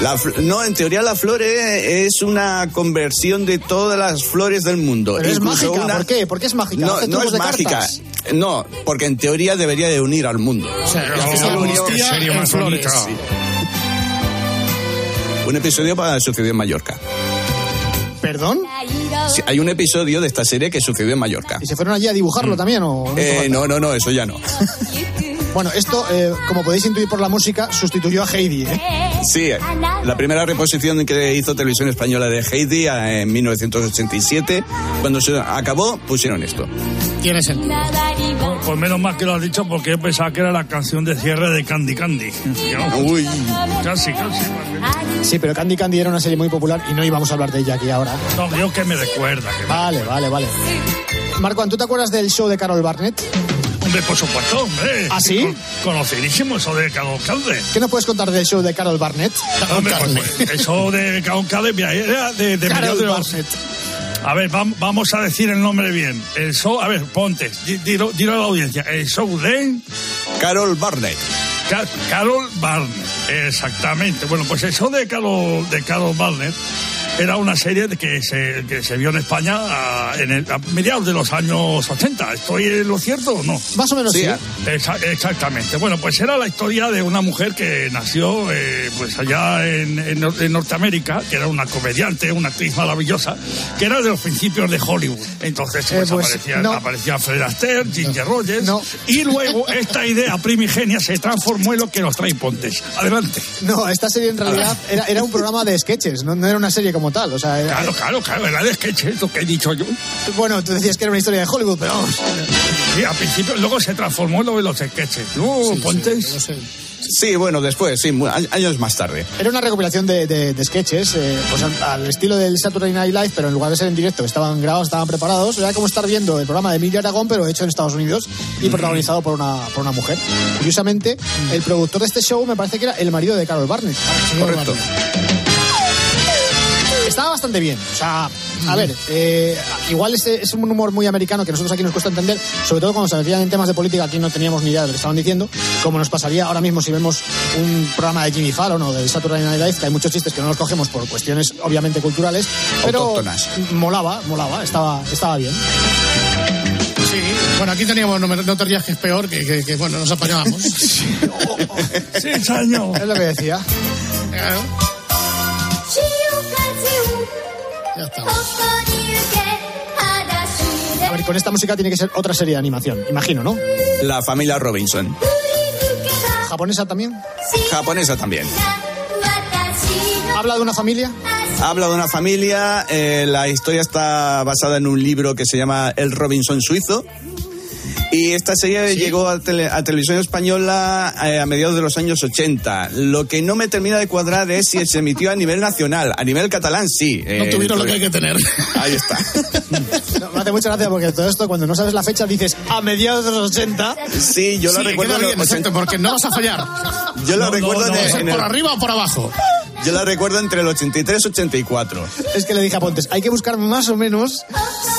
La fl- no, en teoría la flor es una conversión de todas las flores del mundo. Pero es mágica, una- ¿por qué? ¿Por qué es mágica? No, ¿Hace no tubos es de mágica. cartas? No, porque en teoría debería de unir al mundo. O sea, más flores. Un episodio para sucedió en Mallorca. ¿Perdón? Sí, hay un episodio de esta serie que sucedió en Mallorca. ¿Y se fueron allí a dibujarlo también o no? Eh, no, no, no, eso ya no. [LAUGHS] Bueno, esto, eh, como podéis intuir por la música, sustituyó a Heidi, ¿eh? Sí, la primera reposición que hizo Televisión Española de Heidi eh, en 1987, cuando se acabó, pusieron esto. Tiene sentido. Pues, pues menos mal que lo has dicho porque yo pensaba que era la canción de cierre de Candy Candy. [LAUGHS] Uy. Casi, casi. Sí, pero Candy Candy era una serie muy popular y no íbamos a hablar de ella aquí ahora. No, digo que me recuerda. Que me- Vale, vale, vale. Marco, ¿tú te acuerdas del show de Carol Barnett? Hombre, por supuesto, hombre. ¿Ah, sí? Con- conocidísimo eso de Carol Calde. ¿Qué nos puedes contar del show de Carol Barnett? Hombre, pues, pues, eso de Carol Calde, mira, era de, de Carol mediados de los- Barnett. A ver, vam- vamos a decir el nombre bien. El show, a ver, ponte, di- dilo, dilo a la audiencia. El show de Carol Barnett. Ca- Carol Barnett, exactamente. Bueno, pues el show de Carol, de Carol Barnett era una serie de que se, que se vio en España a, en el- a mediados de los años 80. ¿Estoy en lo cierto o no? Más o menos sí. Exa- exactamente. Bueno, pues era la historia de una mujer que nació eh, pues allá en, en Nor- en Norteamérica, que era una comediante, una actriz maravillosa, que era de los principios de Hollywood. Entonces Eh, pues, pues, aparecía, no. aparecía Fred Astaire, Ginger Rogers, y luego esta idea primigenia se transformó en lo que nos trae Pontes. Adelante. No, esta serie en realidad era, era un programa de sketches, no, no era una serie como tal. O sea, era- Claro, claro, claro, era de sketch, es lo que he dicho yo. bueno, tú decías que era una historia de Hollywood, pero vamos. Sí, al principio, luego se transformó lo de los sketches. No, Pontes. Sí, bueno, después, sí, mu- a- años más tarde. Era una recopilación de, de- de sketches, eh, pues al, al estilo del Saturday Night Live, pero en lugar de ser en directo, estaban grabados, estaban preparados. Era como estar viendo el programa de Emilio Aragón, pero hecho en Estados Unidos y protagonizado por una, por una mujer. Curiosamente, el productor de este show me parece que era el marido de Carol Barnett. Correcto. Barnett. Estaba bastante bien. O sea, a ver, eh, igual es, es un humor muy americano que nosotros aquí nos cuesta entender, sobre todo cuando se metían en temas de política, aquí no teníamos ni idea de lo que estaban diciendo, como nos pasaría ahora mismo si vemos un programa de Jimmy Fallon o del Saturday Night Live, que hay muchos chistes que no los cogemos por cuestiones obviamente culturales, pero Autóctonas. molaba, molaba, estaba, estaba bien. Sí, bueno, aquí teníamos, no, me- no te rías que es peor, que, que- que, bueno, nos apañábamos. [LAUGHS] Sí, señor. Es lo que decía. Claro. Ya. A ver, con esta música tiene que ser otra serie de animación, imagino, ¿no? La familia Robinson. ¿Japonesa también? Japonesa también. ¿Habla de una familia? Habla de una familia, eh, la historia está basada en un libro que se llama El Robinson Suizo. Y esta serie llegó a, tele- a televisión española eh, a mediados de los años 80. Lo que no me termina de cuadrar es si se emitió a nivel nacional. A nivel catalán, sí. No Eh, tuvieron lo que hay que tener. Ahí está. [LAUGHS] No, me hace mucha gracia porque todo esto, cuando no sabes la fecha, dices a mediados de los 80. Sí, yo lo Sí, recuerdo. queda bien, o sea, exacto, porque no vas a fallar. Yo lo No, no, recuerdo no, en- en por el- arriba o por abajo. Yo la recuerdo entre el 83 y 84. Es que le dije a Pontes, hay que buscar más o menos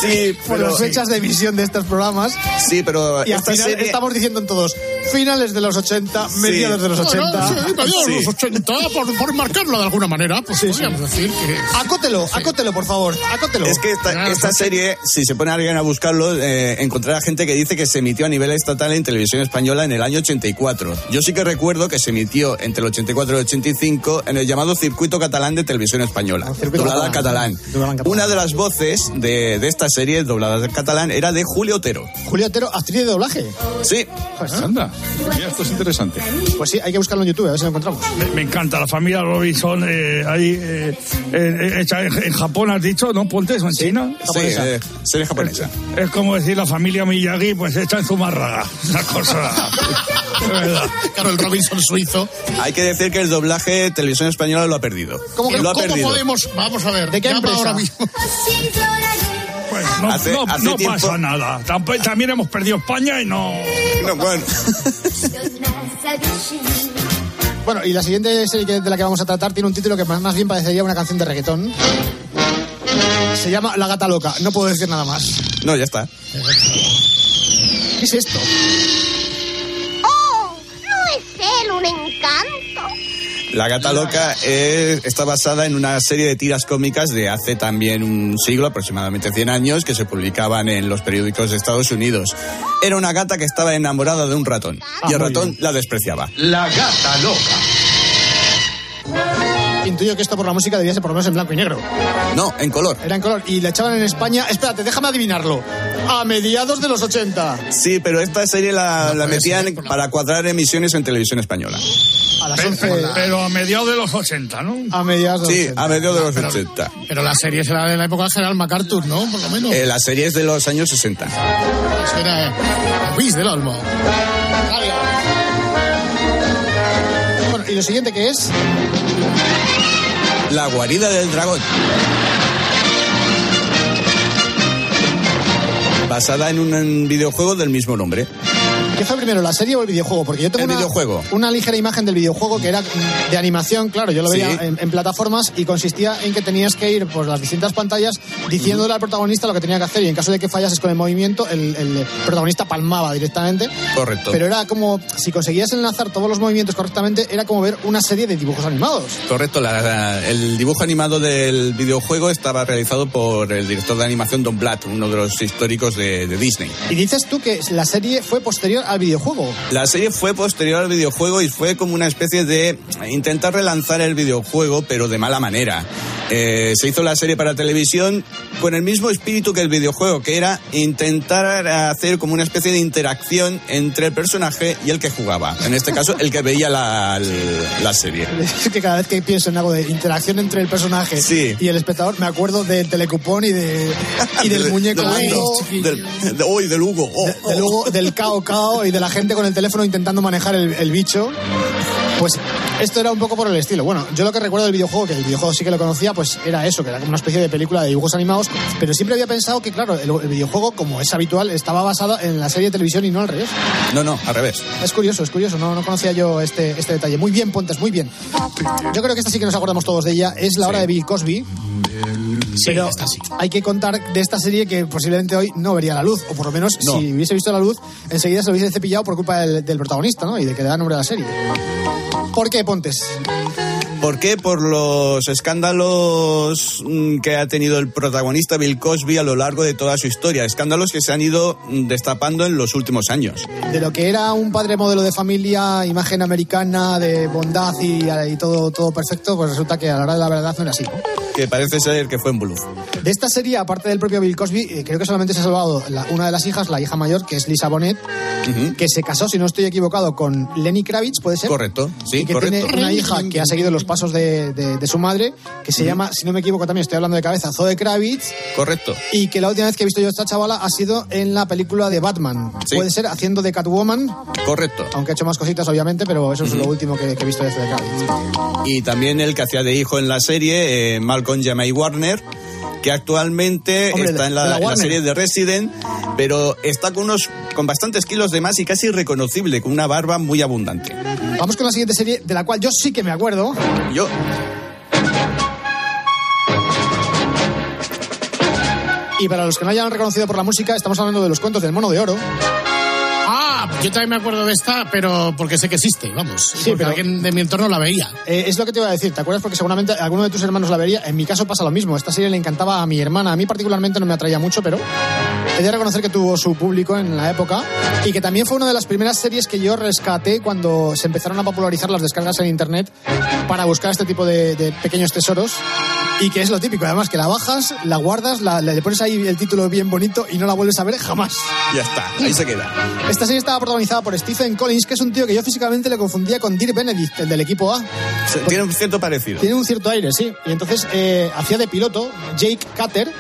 Sí, por pero- las fechas de emisión de estos programas. Sí, pero Y al esta final serie... estamos diciendo en todos, finales de los 80, mediados de los 80. Bueno, sí, mediados de Sí. los 80, por, por marcarlo de alguna manera, pues podríamos decir que... Acótelo, acótelo, por favor, acótelo. Es que esta, esta serie, si se pone alguien a buscarlo, eh, encontrará gente que dice que se emitió a nivel estatal en televisión española en el año 84. Yo sí que recuerdo que se emitió entre el 84 y el 85 en el llamado Circuito Catalán de Televisión Española, Circuito doblada al Catalán. Una de las voces de, de esta serie, doblada al catalán, era de Julio Otero. Julio Otero, actriz de doblaje. Sí. Anda, mira, esto es interesante. Pues sí, hay que buscarlo en YouTube, a ver si lo encontramos. Me, me encanta la familia Robinson eh, ahí eh, eh, hecha en, en Japón, has dicho, ¿no? Pontes o en China. Sí, eh, serie japonesa. Es como decir la familia Miyagi, pues hecha en Zumárraga. [LAUGHS] Una cosa. de verdad. Claro, el Robinson suizo. Hay que decir que el doblaje televisión española lo ha perdido. ¿Cómo, lo ha cómo perdido. podemos...? Vamos a ver. ¿De qué empresa? ahora mismo. [LAUGHS] Pues no, Hace- no- hace no tiempo- pasa nada. Tamp- También hemos perdido España y no. No, bueno. [LAUGHS] Bueno, y la siguiente serie que- de la que vamos a tratar tiene un título que más más bien parecería una canción de reggaetón. Se llama La Gata Loca. No puedo decir nada más. No, ya está. ¿Qué es esto? ¡Oh! ¿No es él un encanto? La Gata Loca está basada en una serie de tiras cómicas de hace también un siglo, aproximadamente 100 años, que se publicaban en los periódicos de Estados Unidos. Era una gata que estaba enamorada de un ratón y el muy ratón la despreciaba. La gata loca. Intuyo que esto por la música debía ser por lo menos en blanco y negro. No, en color. Era en color. Y la echaban en España. Espérate, déjame adivinarlo. A mediados de los 80. Sí, pero esta serie la, la metían para cuadrar emisiones en televisión española. A las Pero, 11. pero a mediados de los 80, ¿no? A mediados de los Sí, 80. a mediados de los 80. Pero la serie será de la época de General MacArthur, ¿no? Por lo menos. Eh, la serie es de los años 60. Era Luis del Olmo. Bueno, y lo siguiente que es. La guarida del dragón. Basada en un videojuego del mismo nombre. ¿Qué fue primero, la serie o el videojuego? Porque yo tengo El una, videojuego. una ligera imagen del videojuego que era de animación, claro, yo lo Sí. veía en, en plataformas y consistía en que tenías que ir por las distintas pantallas diciéndole al protagonista lo que tenía que hacer y en caso de que fallases con el movimiento, el, el protagonista palmaba directamente. Correcto. Pero era como, si conseguías enlazar todos los movimientos correctamente, era como ver una serie de dibujos animados. Correcto, la- la- el dibujo animado del videojuego estaba realizado por el director de animación Don Blatt, uno de los históricos de, de Disney. Y dices tú que la serie fue posterior al videojuego. La serie fue posterior al videojuego y fue como una especie de intentar relanzar el videojuego, pero de mala manera. Eh, se hizo la serie para televisión con el mismo espíritu que el videojuego, que era intentar hacer como una especie de interacción entre el personaje y el que jugaba. En este caso, el que veía la, la serie. [LAUGHS] Es que cada vez que pienso en algo de interacción entre el personaje Sí. y el espectador, me acuerdo del telecupón y, de, y [LAUGHS] del Del- muñeco del del, de- uy, del Hugo. oh, oh. del, Hugo, del cao cao y de la gente con el teléfono intentando manejar el, el bicho. Pues esto era un poco por el estilo. Bueno, yo lo que recuerdo del videojuego, que el videojuego sí que lo conocía, pues era eso, que era como una especie de película de dibujos animados, pero siempre había pensado que, claro, el, el videojuego, como es habitual, estaba basado en la serie de televisión y no al revés. No, no, al revés. Es curioso, es curioso, no, no conocía yo este, este detalle. Muy bien, Pontes, muy bien. Yo creo que esta sí que nos acordamos todos de ella. Es la hora de Bill Cosby. pero hay que contar de esta serie que posiblemente hoy no vería la luz, o por lo menos No. si hubiese visto la luz, enseguida se lo hubiese cepillado por culpa del, del protagonista, ¿no? Y de que le da nombre a la serie. ¿Por qué, Pontes? ¿Por qué? Por los escándalos mm, que ha tenido el protagonista Bill Cosby a lo largo de toda su historia. Escándalos que se han ido mm, destapando en los últimos años. De lo que era un padre modelo de familia, imagen americana, de bondad y, y todo, todo perfecto, pues resulta que a la hora de la verdad no era así. ¿no? Que parece ser que fue en bluff. De esta serie, aparte del propio Bill Cosby, eh, creo que solamente se ha salvado la- una de las hijas, la hija mayor, que es Lisa Bonet, que se casó, si no estoy equivocado, con Lenny Kravitz, ¿puede ser? Correcto, sí, y que correcto. tiene una hija que ha seguido los pasos pasos de, de- de su madre, que se llama, si no me equivoco también, estoy hablando de cabeza, Zoe Kravitz, Correcto. y que la última vez que he visto yo a esta chavala ha sido en la película de Batman. Sí. Puede ser haciendo de Catwoman, Correcto. aunque ha hecho más cositas obviamente, pero eso es lo último que, que he visto de Zoe Kravitz. Y también el que hacía de hijo en la serie, eh, Malcolm Jamai Warner, que actualmente Hombre, está en la, serie de Resident, pero está con unos con bastantes kilos de más y casi reconocible, con una barba muy abundante. Vamos con la siguiente serie, de la cual yo sí que me acuerdo. Yo, Y para los que no hayan reconocido por la música, estamos hablando de los cuentos del mono de oro. Yo también me acuerdo de esta, pero porque sé que existe, vamos. Sí, porque pero- alguien de mi entorno la veía. Eh, es lo que te iba a decir, ¿te acuerdas? Porque seguramente alguno de tus hermanos la vería. En mi caso pasa lo mismo. Esta serie le encantaba a mi hermana. A mí particularmente no me atraía mucho, pero he de reconocer que tuvo su público en la época y que también fue una de las primeras series que yo rescaté cuando se empezaron a popularizar las descargas en internet para buscar este tipo de, de pequeños tesoros. Y que es lo típico, además, que la bajas, la guardas, la- le pones ahí el título bien bonito y no la vuelves a ver jamás. ya está, ahí se queda. Esta serie estaba protagonizada por Stephen Collins, que es un tío que yo físicamente le confundía con Dirk Benedict, el del equipo A. Se- Tiene un cierto parecido. Tiene un cierto aire, sí. Y entonces eh, hacía de piloto Jake Cutter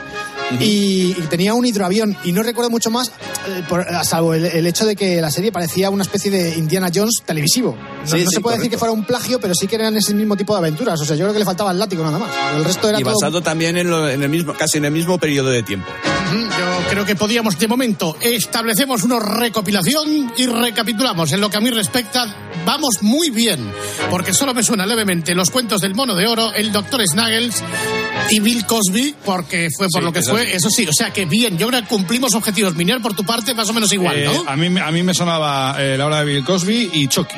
y, y tenía un hidroavión. Y no recuerdo mucho más, eh, por- salvo el, el hecho de que la serie parecía una especie de Indiana Jones televisivo. No, Sí, no sí, se puede decir que fuera un plagio, pero sí que eran ese mismo tipo de aventuras. O sea, yo creo que le faltaba el látigo nada más. El resto era Y todo... basado también en, lo- en el mismo, casi en el mismo periodo de tiempo. Yo creo que podíamos, de momento, establecemos una recopilación y recapitulamos. En lo que a mí respecta, vamos muy bien, porque solo me suena levemente los cuentos del mono de oro, el doctor Snuggles y Bill Cosby, porque fue por Sí, lo que fue, eso sí, o sea que bien, yo creo que cumplimos objetivos. Minier, por tu parte, más o menos igual, Eh, ¿no? a, mí, me- a mí me sonaba eh, la hora de Bill Cosby y Chucky.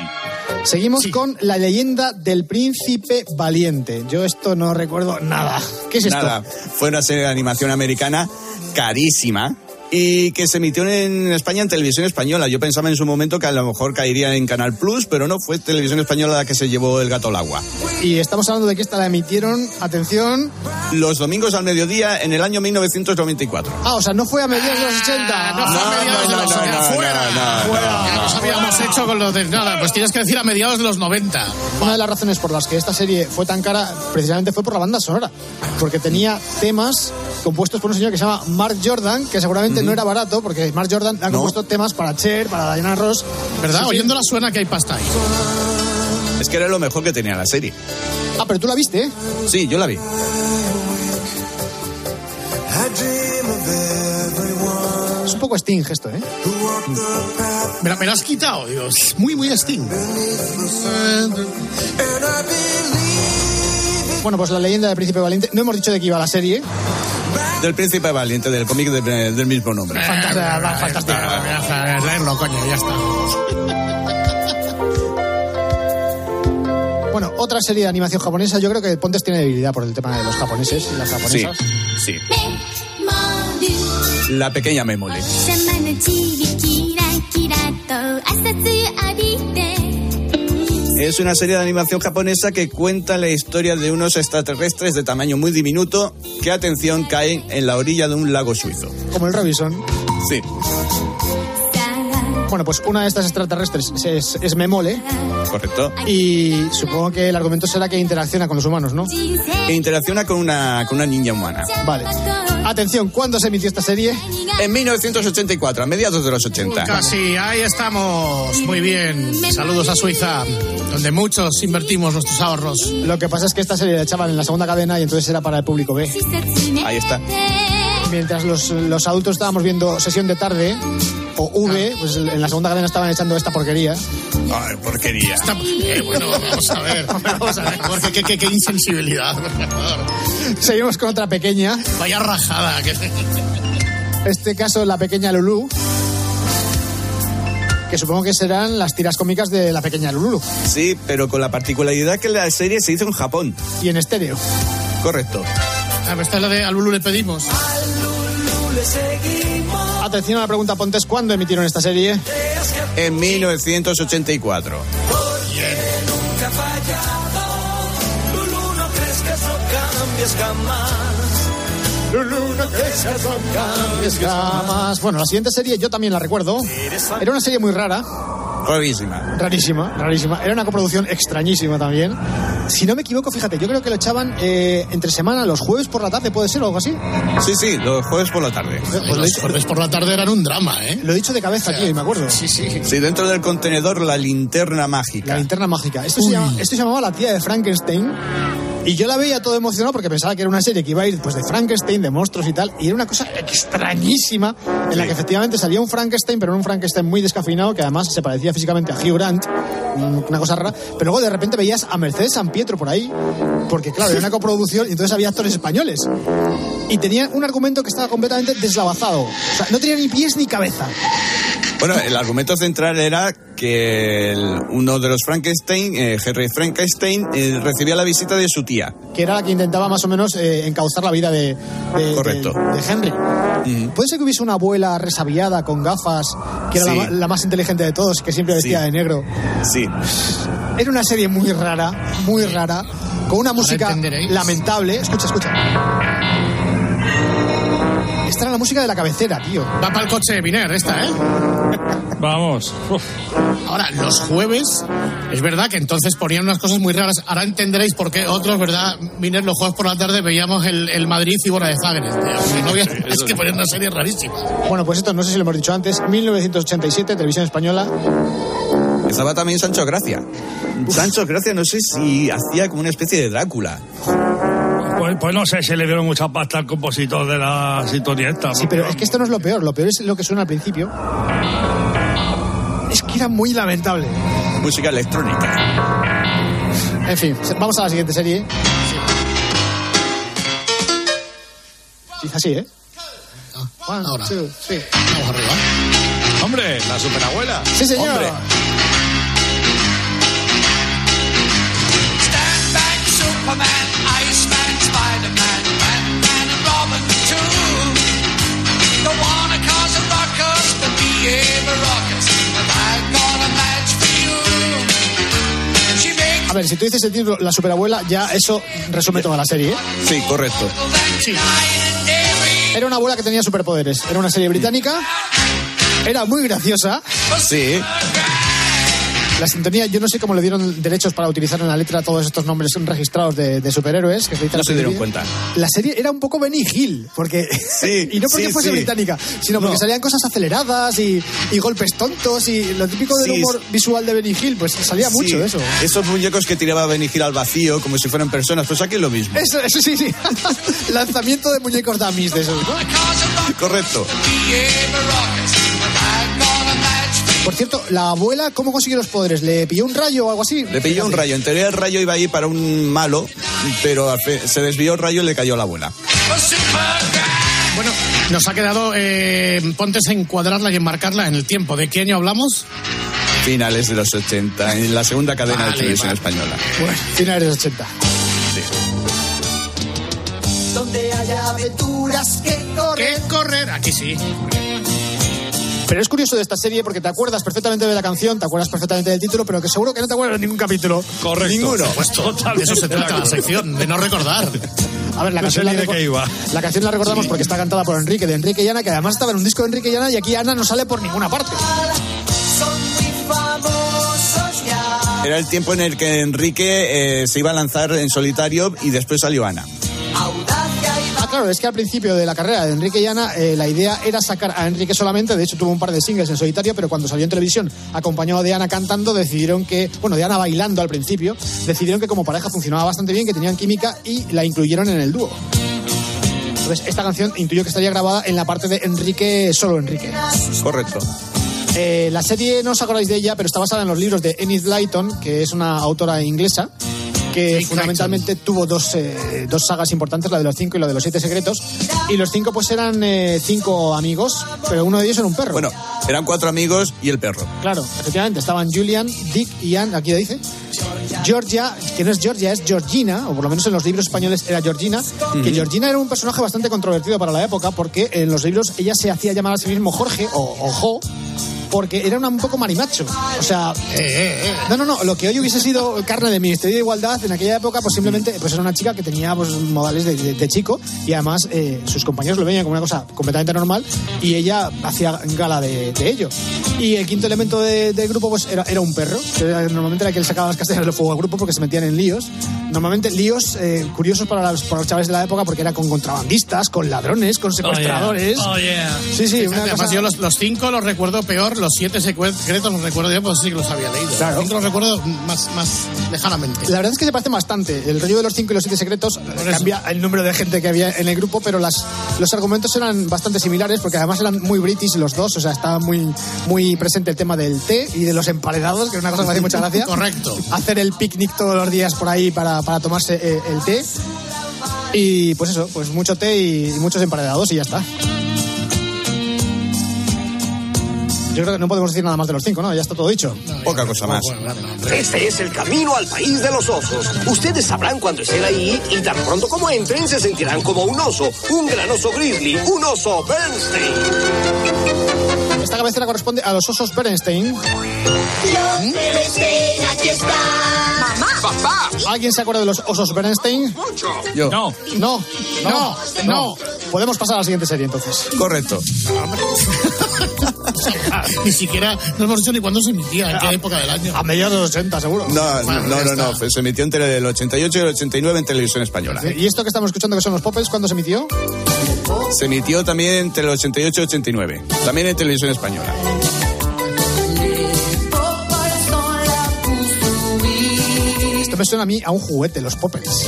Seguimos con la leyenda del príncipe valiente. Yo esto no recuerdo nada. ¿Qué es esto? Nada, fue una serie de animación americana carísima y que se emitió en España en televisión española. Yo pensaba en su momento que a lo mejor caería en Canal Plus, pero no fue televisión española la que se llevó el gato al agua. Y estamos hablando de que esta la emitieron, atención, Los domingos al mediodía en el año 1994. Ah, o sea, no fue a mediados de los 80. no fue a mediados de los 80. Fuera. Ya nos habíamos hecho con lo de nada, pues tienes que decir a mediados de los 90. Una de las razones por las que esta serie fue tan cara, precisamente fue por la banda sonora. Porque tenía temas compuestos por un señor que se llama Mark Jordan, que seguramente no era barato, porque Mark Jordan ha compuesto temas para Cher, para Diana Ross. ¿Verdad? Sí, sí. Oyéndola suena que hay pasta ahí. Es que era lo mejor que tenía la serie. Ah, pero tú la viste, ¿eh? Sí, yo la vi. Es un poco Sting esto, ¿eh? Me la, me la has quitado, digo, es muy, muy Sting. Bueno, pues la leyenda del príncipe valiente. No hemos dicho de qué iba la serie. Del Príncipe Valiente, del cómic de- del mismo nombre. Leerlo, coño, ya está. Bueno, otra serie de animación japonesa. Yo creo que Pontes tiene debilidad por el tema de los japoneses y las Sí, japonesas. sí. La pequeña Memole. Es una serie de animación japonesa que cuenta la historia de unos extraterrestres de tamaño muy diminuto que, atención, caen en la orilla de un lago suizo. Como el Robinson. Sí, Bueno, pues una de estas extraterrestres es, es Memole. correcto. Y supongo que el argumento será que interacciona con los humanos, ¿no? E interacciona con una, con una niña humana. Vale. Atención, ¿cuándo se emitió esta serie? En 1984, a mediados de los 80. Casi, ahí estamos. Muy bien. Saludos a Suiza, donde muchos invertimos nuestros ahorros. Lo que pasa es que esta serie la echaban en la segunda cadena y entonces era para el público B. Ahí está. Mientras los, los adultos estábamos viendo sesión de tarde o V, pues en la segunda cadena estaban echando esta porquería. Ay, porquería. Eh, bueno, vamos a ver. Vamos a ver. Porque qué, qué- qué insensibilidad. Seguimos con otra pequeña. Vaya rajada. Que... Este caso, la pequeña Lulu. Que supongo que serán las tiras cómicas de la pequeña Lulu. Sí, pero con la particularidad que la serie se hizo en Japón. Y en estéreo. Correcto. A ver, esta es la de al Lulu le pedimos. Atención a la pregunta, Pontes, ¿cuándo emitieron esta serie? En 1984. Jamás. Bueno, la siguiente serie yo también la recuerdo. Era una serie muy rara. Rarísima. Rarísima, rarísima. Era una coproducción extrañísima también. Si no me equivoco, fíjate, yo creo que lo echaban eh, entre semana, los jueves por la tarde, ¿puede ser o algo así? Sí, sí, los jueves por la tarde. Pues lo he dicho- Jueves por la tarde eran un drama, ¿eh? Lo he dicho de cabeza, tío, y me acuerdo. Sí, sí. Sí, dentro del contenedor la linterna mágica. La linterna mágica. Esto se, llama- esto se llamaba La tía de Frankenstein. Y yo la veía todo emocionado porque pensaba que era una serie que iba a ir pues de Frankenstein, de monstruos y tal. Y era una cosa extrañísima en la que efectivamente salía un Frankenstein, pero no un Frankenstein muy descafeinado, que además se parecía físicamente a Hugh Grant. mm, Una cosa rara. Pero luego de repente veías a Mercedes San Pietro por ahí. Porque claro, era una coproducción y entonces había actores españoles. Y tenían un argumento que estaba completamente deslavazado. O sea, no tenía ni pies ni cabeza. Bueno, el argumento central era que el- uno de los Frankenstein, eh, Henry Frankenstein, eh, recibía la visita de su tía. que era la que intentaba más o menos eh, encauzar la vida de, de- Correcto. de- de Henry. Puede ser que hubiese una abuela resabiada con gafas, que era la Sí. ma- la, más inteligente de todos, que siempre vestía Sí. de negro. Sí. Era una serie muy rara, muy rara, con una música lamentable. Escucha, escucha. Esta era la música de la cabecera, tío. Va para el coche Viner esta, ¿eh? [LAUGHS] Vamos. Uf. Ahora, los jueves, es verdad que entonces ponían unas cosas muy raras. Ahora entenderéis por qué otros, ¿verdad? Viner, los jueves por la tarde veíamos el, el Madrid y Bora de Zagreb. tío. Es que ponían una serie rarísima. Bueno, pues esto no sé si lo hemos dicho antes. 1987, televisión española. Estaba también Sancho Gracia. Sancho Gracia, no sé si hacía como una especie de Drácula. Pues, pues no sé si le dieron mucha pasta al compositor de la sintonía esta. Sí, pero es que esto no es lo peor. Lo peor es lo que suena al principio. Es que era muy lamentable. Música electrónica. En fin, vamos a la siguiente serie. Dice así, ¿eh? One, Ahora. two, three. Vamos arriba. Hombre, la superabuela. Sí, señor. Hombre. Stand back, Superman, A ver, si tú dices el título La superabuela, ya eso resume toda la serie, ¿eh? Sí, correcto. Era una abuela que tenía superpoderes. Era una serie británica. Era muy graciosa. Sí. La sintonía, yo no sé cómo le dieron derechos para utilizar en la letra todos estos nombres registrados de, de superhéroes. Que se No se dieron cuenta. La serie era un poco Benny Hill, porque. Sí, [LAUGHS] y no porque sí, fuese sí. británica, sino porque No. salían cosas aceleradas y, y golpes tontos y lo típico del humor visual de Benny Hill, pues salía mucho eso. Esos muñecos que tiraba Benny Hill al vacío como si fueran personas, pues aquí es lo mismo. Eso, eso sí, sí. [LAUGHS] Lanzamiento de muñecos dummies de esos, ¿no? Correcto. Por cierto, la abuela, ¿cómo consiguió los poderes? ¿Le pilló un rayo o algo así? Le pilló un rayo. En teoría el rayo iba a ir para un malo, pero se desvió el rayo y le cayó a la abuela. Bueno, nos ha quedado, eh, pontes a encuadrarla y enmarcarla en el tiempo. ¿De qué año hablamos? Finales de los 80, en la segunda cadena Vale, de televisión vale. española. Bueno, finales de los 80. Donde haya aventuras que ¿Qué correr? Aquí sí. Pero es curioso de esta serie porque te acuerdas perfectamente de la canción, te acuerdas perfectamente del título, pero que seguro que no te acuerdas de ningún capítulo. Correcto. Ninguno. [LAUGHS] Puesto, de eso se trata la sección, de no recordar. A ver, la No sé canción, la, ni de reco- qué iba. la canción la recordamos porque está cantada por Enrique, de Enrique y Ana, que además estaba en un disco de Enrique y Ana y aquí Ana no sale por ninguna parte. Era el tiempo en el que Enrique eh, se iba a lanzar en solitario y después salió Ana. Claro, es que al principio de la carrera de Enrique y Ana, eh, la idea era sacar a Enrique solamente, de hecho tuvo un par de singles en solitario, pero cuando salió en televisión acompañado de Ana cantando, decidieron que, bueno, de Ana bailando al principio, decidieron que como pareja funcionaba bastante bien, que tenían química y la incluyeron en el dúo. Entonces, esta canción intuyo que estaría grabada en la parte de Enrique, solo Enrique. Correcto. Eh, la serie no os acordáis de ella, pero está basada en los libros de Enid Blyton, que es una autora inglesa que fundamentalmente tuvo dos, eh, dos sagas importantes, la de los cinco y la de los siete secretos. Y los cinco pues eran eh, cinco amigos, pero uno de ellos era un perro. Bueno, eran cuatro amigos y el perro. Claro, efectivamente, estaban Julian, Dick y Ann, aquí lo dice. Georgia, que no es Georgia, es Georgina, o por lo menos en los libros españoles era Georgina, que Georgina era un personaje bastante controvertido para la época porque en los libros ella se hacía llamar a sí mismo Jorge o, o Jo, porque era una, un poco marimacho. O sea, no, no, no, lo que hoy hubiese sido carne de Ministerio de Igualdad, en aquella época, pues simplemente pues era una chica que tenía pues, modales de, de- de chico y además eh, sus compañeros lo veían como una cosa completamente normal y ella hacía gala de, de ello. Y el quinto elemento de- del grupo pues era, era un perro, que era- normalmente era el que le sacaba las castañas del fuego al grupo porque se metían en líos. Normalmente líos eh, curiosos para los, para los chavales de la época porque era con contrabandistas, con ladrones, con secuestradores. Oh, yeah. Sí, sí, Fíjate, una además cosa- yo los, los cinco los recuerdo peor, los siete secretos los recuerdo yo, pues sí que los había leído. Claro. Los recuerdo más, más lejanamente. La verdad es que se parecen bastante. El rollo de los cinco y los siete secretos cambia el número de gente que había en el grupo, pero las, los argumentos eran bastante similares porque además eran muy british los dos. O sea, estaba muy, muy presente el tema del té y de los emparedados, que es una cosa que me hace mucha gracia. Correcto. Hacer el picnic todos los días por ahí para, para tomarse eh, el té. Y pues eso, pues mucho té y, y muchos emparedados y ya está. Yo creo que no podemos decir nada más de los cinco, ¿no? Ya está todo dicho. Poca cosa más. Este es el camino al país de los osos. Ustedes sabrán cuándo estén ahí y tan pronto como entren se sentirán como un oso, un gran oso grizzly, un oso Bernstein. Esta cabecera corresponde a los osos Bernstein. aquí está. Mamá. Papá. ¿Alguien se acuerda de los osos Bernstein? Yo. No. No. No. No. Podemos pasar a la siguiente serie entonces. Correcto. [LAUGHS] Ni siquiera, no hemos dicho ni cuándo se emitía, en qué época del año. A mediados de los 80, seguro. No, Bueno, no, no, no. Se emitió entre el 88 y el 89 en televisión española. ¿Y esto que estamos escuchando que son los Poppers, cuándo se emitió? Se emitió también entre el 88 y el 89. También en televisión española. Me suena a mí a un juguete, los Poppers.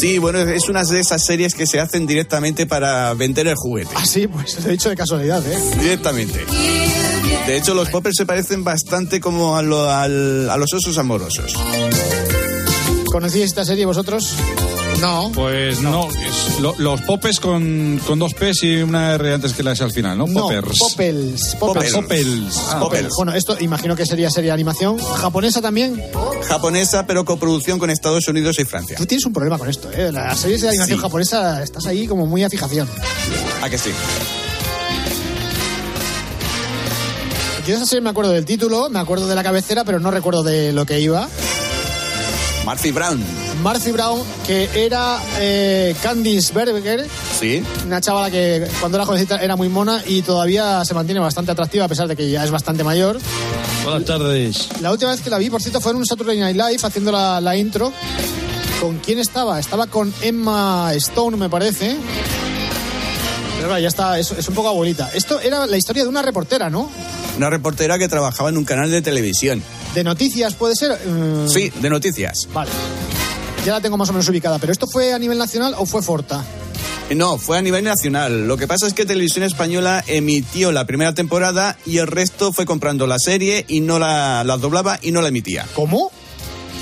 Sí, bueno, es una de esas series que se hacen directamente para vender el juguete. Ah, sí, pues lo he dicho de casualidad, ¿eh? Directamente. De hecho, los poppers se parecen bastante como a, lo- al- a los osos amorosos. ¿Conocíais esta serie vosotros? No. Pues no, es lo- los popes con, con dos P's y una R antes que la S al final, ¿no? No, Poppers. Poppels. Poppels. Poppels. Ah, Poppels. Bueno, esto imagino que sería serie de animación. ¿Japonesa también? Japonesa, pero coproducción con Estados Unidos y Francia. Tú tienes un problema con esto, ¿eh? Las series de animación Sí. japonesa estás ahí como muy a fijación. ¿A que sí? Yo esa serie me acuerdo del título, me acuerdo de la cabecera, pero no recuerdo de lo que iba. Murphy Brown. Marcy Brown, que era eh, Candice Berger, Sí. una chavala que cuando era jovencita era muy mona y todavía se mantiene bastante atractiva a pesar de que ya es bastante mayor. Buenas tardes. La última vez que la vi, por cierto, fue en un Saturday Night Live haciendo la, la intro. ¿Con quién estaba? Estaba con Emma Stone, me parece. Pero claro, ya está, es, es un poco abuelita. Esto era la historia de una reportera, ¿no? Una reportera que trabajaba en un canal de televisión. De noticias, ¿puede ser? Mm, Sí, de noticias. Vale. Ya la tengo más o menos ubicada, pero ¿esto fue a nivel nacional o fue Forta? No, fue a nivel nacional. Lo que pasa es que Televisión Española emitió la primera temporada y el resto fue comprando la serie y no la, la doblaba y no la emitía. ¿Cómo?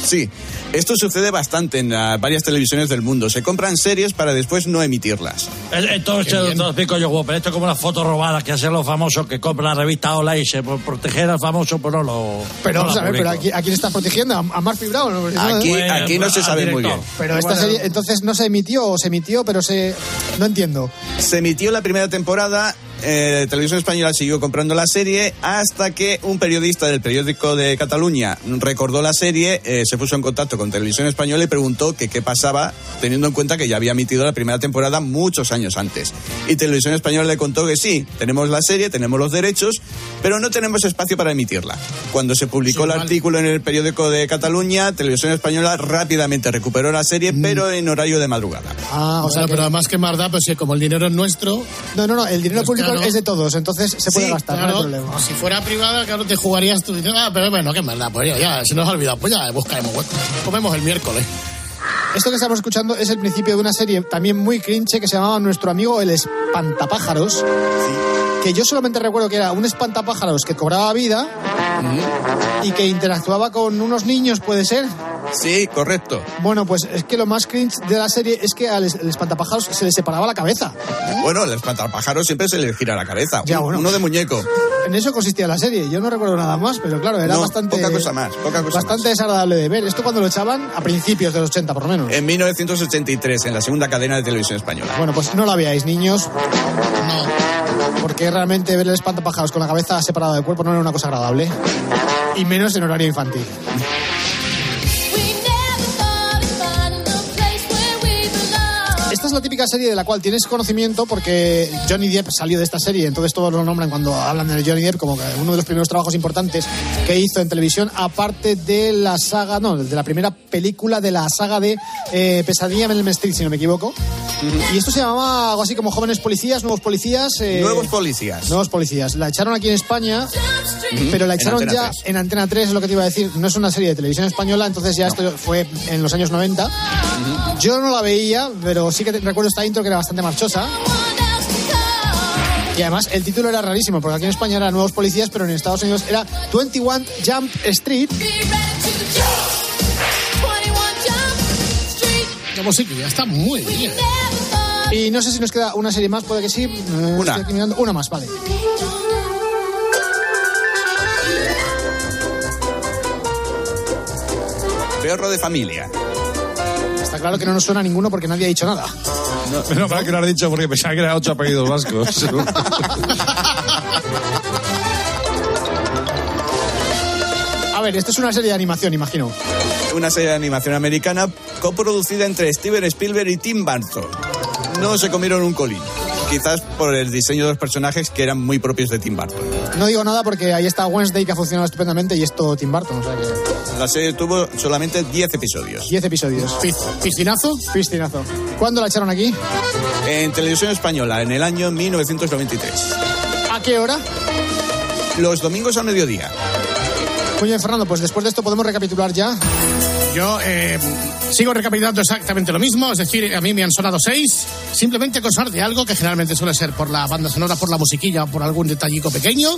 Sí, esto sucede bastante en ah, varias televisiones del mundo. Se compran series para después no emitirlas. Esto Qué bien. te lo explico yo, pero esto es como una foto robada que hacen los famosos que compran la revista Hola y se por proteger al famoso, pues no lo. Pero no vamos a ver, pero aquí, ¿a quién estás protegiendo? ¿A, a Murphy Brown? ¿no? Aquí, Bueno, aquí no se al sabe muy bien. Pero esta Bueno. serie entonces no se emitió o se emitió, pero se... No entiendo. Se emitió la primera temporada, eh, Televisión Española siguió comprando la serie hasta que un periodista del periódico de Cataluña recordó la serie, eh, se puso en contacto con Televisión Española y preguntó que qué pasaba, teniendo en cuenta que ya había emitido la primera temporada muchos años antes. Y Televisión Española le contó que sí, tenemos la serie, tenemos los derechos, pero no tenemos espacio para emitirla. Cuando se publicó Sí, el vale. artículo en el periódico de Cataluña, Televisión Española rápidamente recuperó la serie, pero en horario de madrugada. Ah, o sea que- pero además que más da, pues como el dinero es nuestro, No, no, no, el dinero Pues público claro. es de todos, entonces se puede Sí, gastar, claro, no hay problema. Si fuera privada, claro, te jugarías tú. Ah, pero bueno, qué maldad, pues ya, ya, se nos ha olvidado, pues ya buscaremos. Comemos el miércoles. Esto que estamos escuchando es el principio de una serie también muy cringe que se llamaba Nuestro amigo el espantapájaros. Que yo solamente recuerdo que era un espantapájaros que cobraba vida y que interactuaba con unos niños, puede ser. Sí, correcto. Bueno, pues es que lo más cringe de la serie es que al espantapájaros se le separaba la cabeza. Bueno, el espantapájaros siempre se le gira la cabeza. Ya, bueno. Uno de muñeco. En eso consistía la serie. Yo no recuerdo nada más, pero claro, era No, bastante. poca cosa más, poca cosa bastante desagradable de ver. Esto cuando lo echaban a principios de los 80, por lo menos. En 1983, en la segunda cadena de televisión española. Bueno, pues no la veáis, niños. Porque realmente ver el espantapájaros con la cabeza separada del cuerpo no era una cosa agradable. Y menos en horario infantil. La típica serie de la cual tienes conocimiento porque Johnny Depp salió de esta serie, entonces todos lo nombran cuando hablan de Johnny Depp como que uno de los primeros trabajos importantes que hizo en televisión, aparte de la saga, no, de la primera película de la saga de eh, Pesadilla en el Street, si no me equivoco. Y esto se llamaba algo así como Jóvenes Policías, Nuevos Policías. eh, Nuevos policías. Nuevos Policías. La echaron aquí en España, pero la En echaron Antena ya 3. en Antena 3, es lo que te iba a decir. No es una serie de televisión española, entonces ya esto fue en los años 90. Yo no la veía, pero sí que recuerdo esta intro que era bastante marchosa. Y además el título era rarísimo, porque aquí en España era Nuevos Policías, pero en Estados Unidos era 21 Jump Street. La musiquilla está muy bien. Y no sé si nos queda una serie más, puede que sí. Eh, Una. estoy aquí mirando. Una más, vale. Perro de familia. Está claro que no nos suena a ninguno porque nadie ha dicho nada. Menos mal que lo has dicho porque pensaba que era ocho apellidos vascos. [LAUGHS] A ver, esto es una serie de animación, imagino. Una serie de animación americana coproducida entre Steven Spielberg y Tim Burton. No se comieron un colín. Quizás por el diseño de los personajes que eran muy propios de Tim Burton. No digo nada porque ahí está Wednesday que ha funcionado estupendamente y esto Tim Burton, o sea que... La serie tuvo solamente 10 episodios. 10 episodios. ¿Piscinazo? Piscinazo. ¿Cuándo la echaron aquí? En televisión española, en el año 1993. ¿A qué hora? Los domingos a mediodía. Muy bien, Fernando, pues después de esto podemos recapitular ya. Yo eh, sigo recapitulando exactamente lo mismo, es decir, a mí me han sonado seis, simplemente con sonar de algo que generalmente suele ser por la banda sonora, por la musiquilla o por algún detallico pequeño,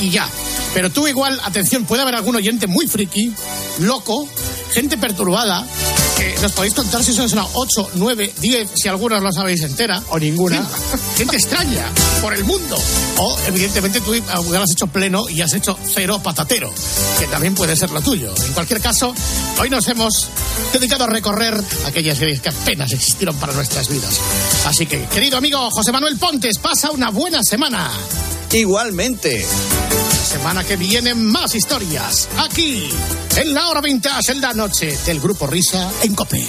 y ya. Pero tú igual, atención, puede haber algún oyente muy friki, loco, gente perturbada, que nos podéis contar si son sonado 8, 9, 10, si algunos lo sabéis entera. O ninguna. Gente extraña, por el mundo. O, evidentemente, tú has hecho pleno y has hecho cero patatero, que también puede ser lo tuyo. En cualquier caso, hoy nos hemos dedicado a recorrer aquellas series que apenas existieron para nuestras vidas. Así que, querido amigo José Manuel Pontes, pasa una buena semana. Igualmente. Semana que viene más historias. Aquí, en la hora vintage, en la noche, del Grupo Risa en Cope.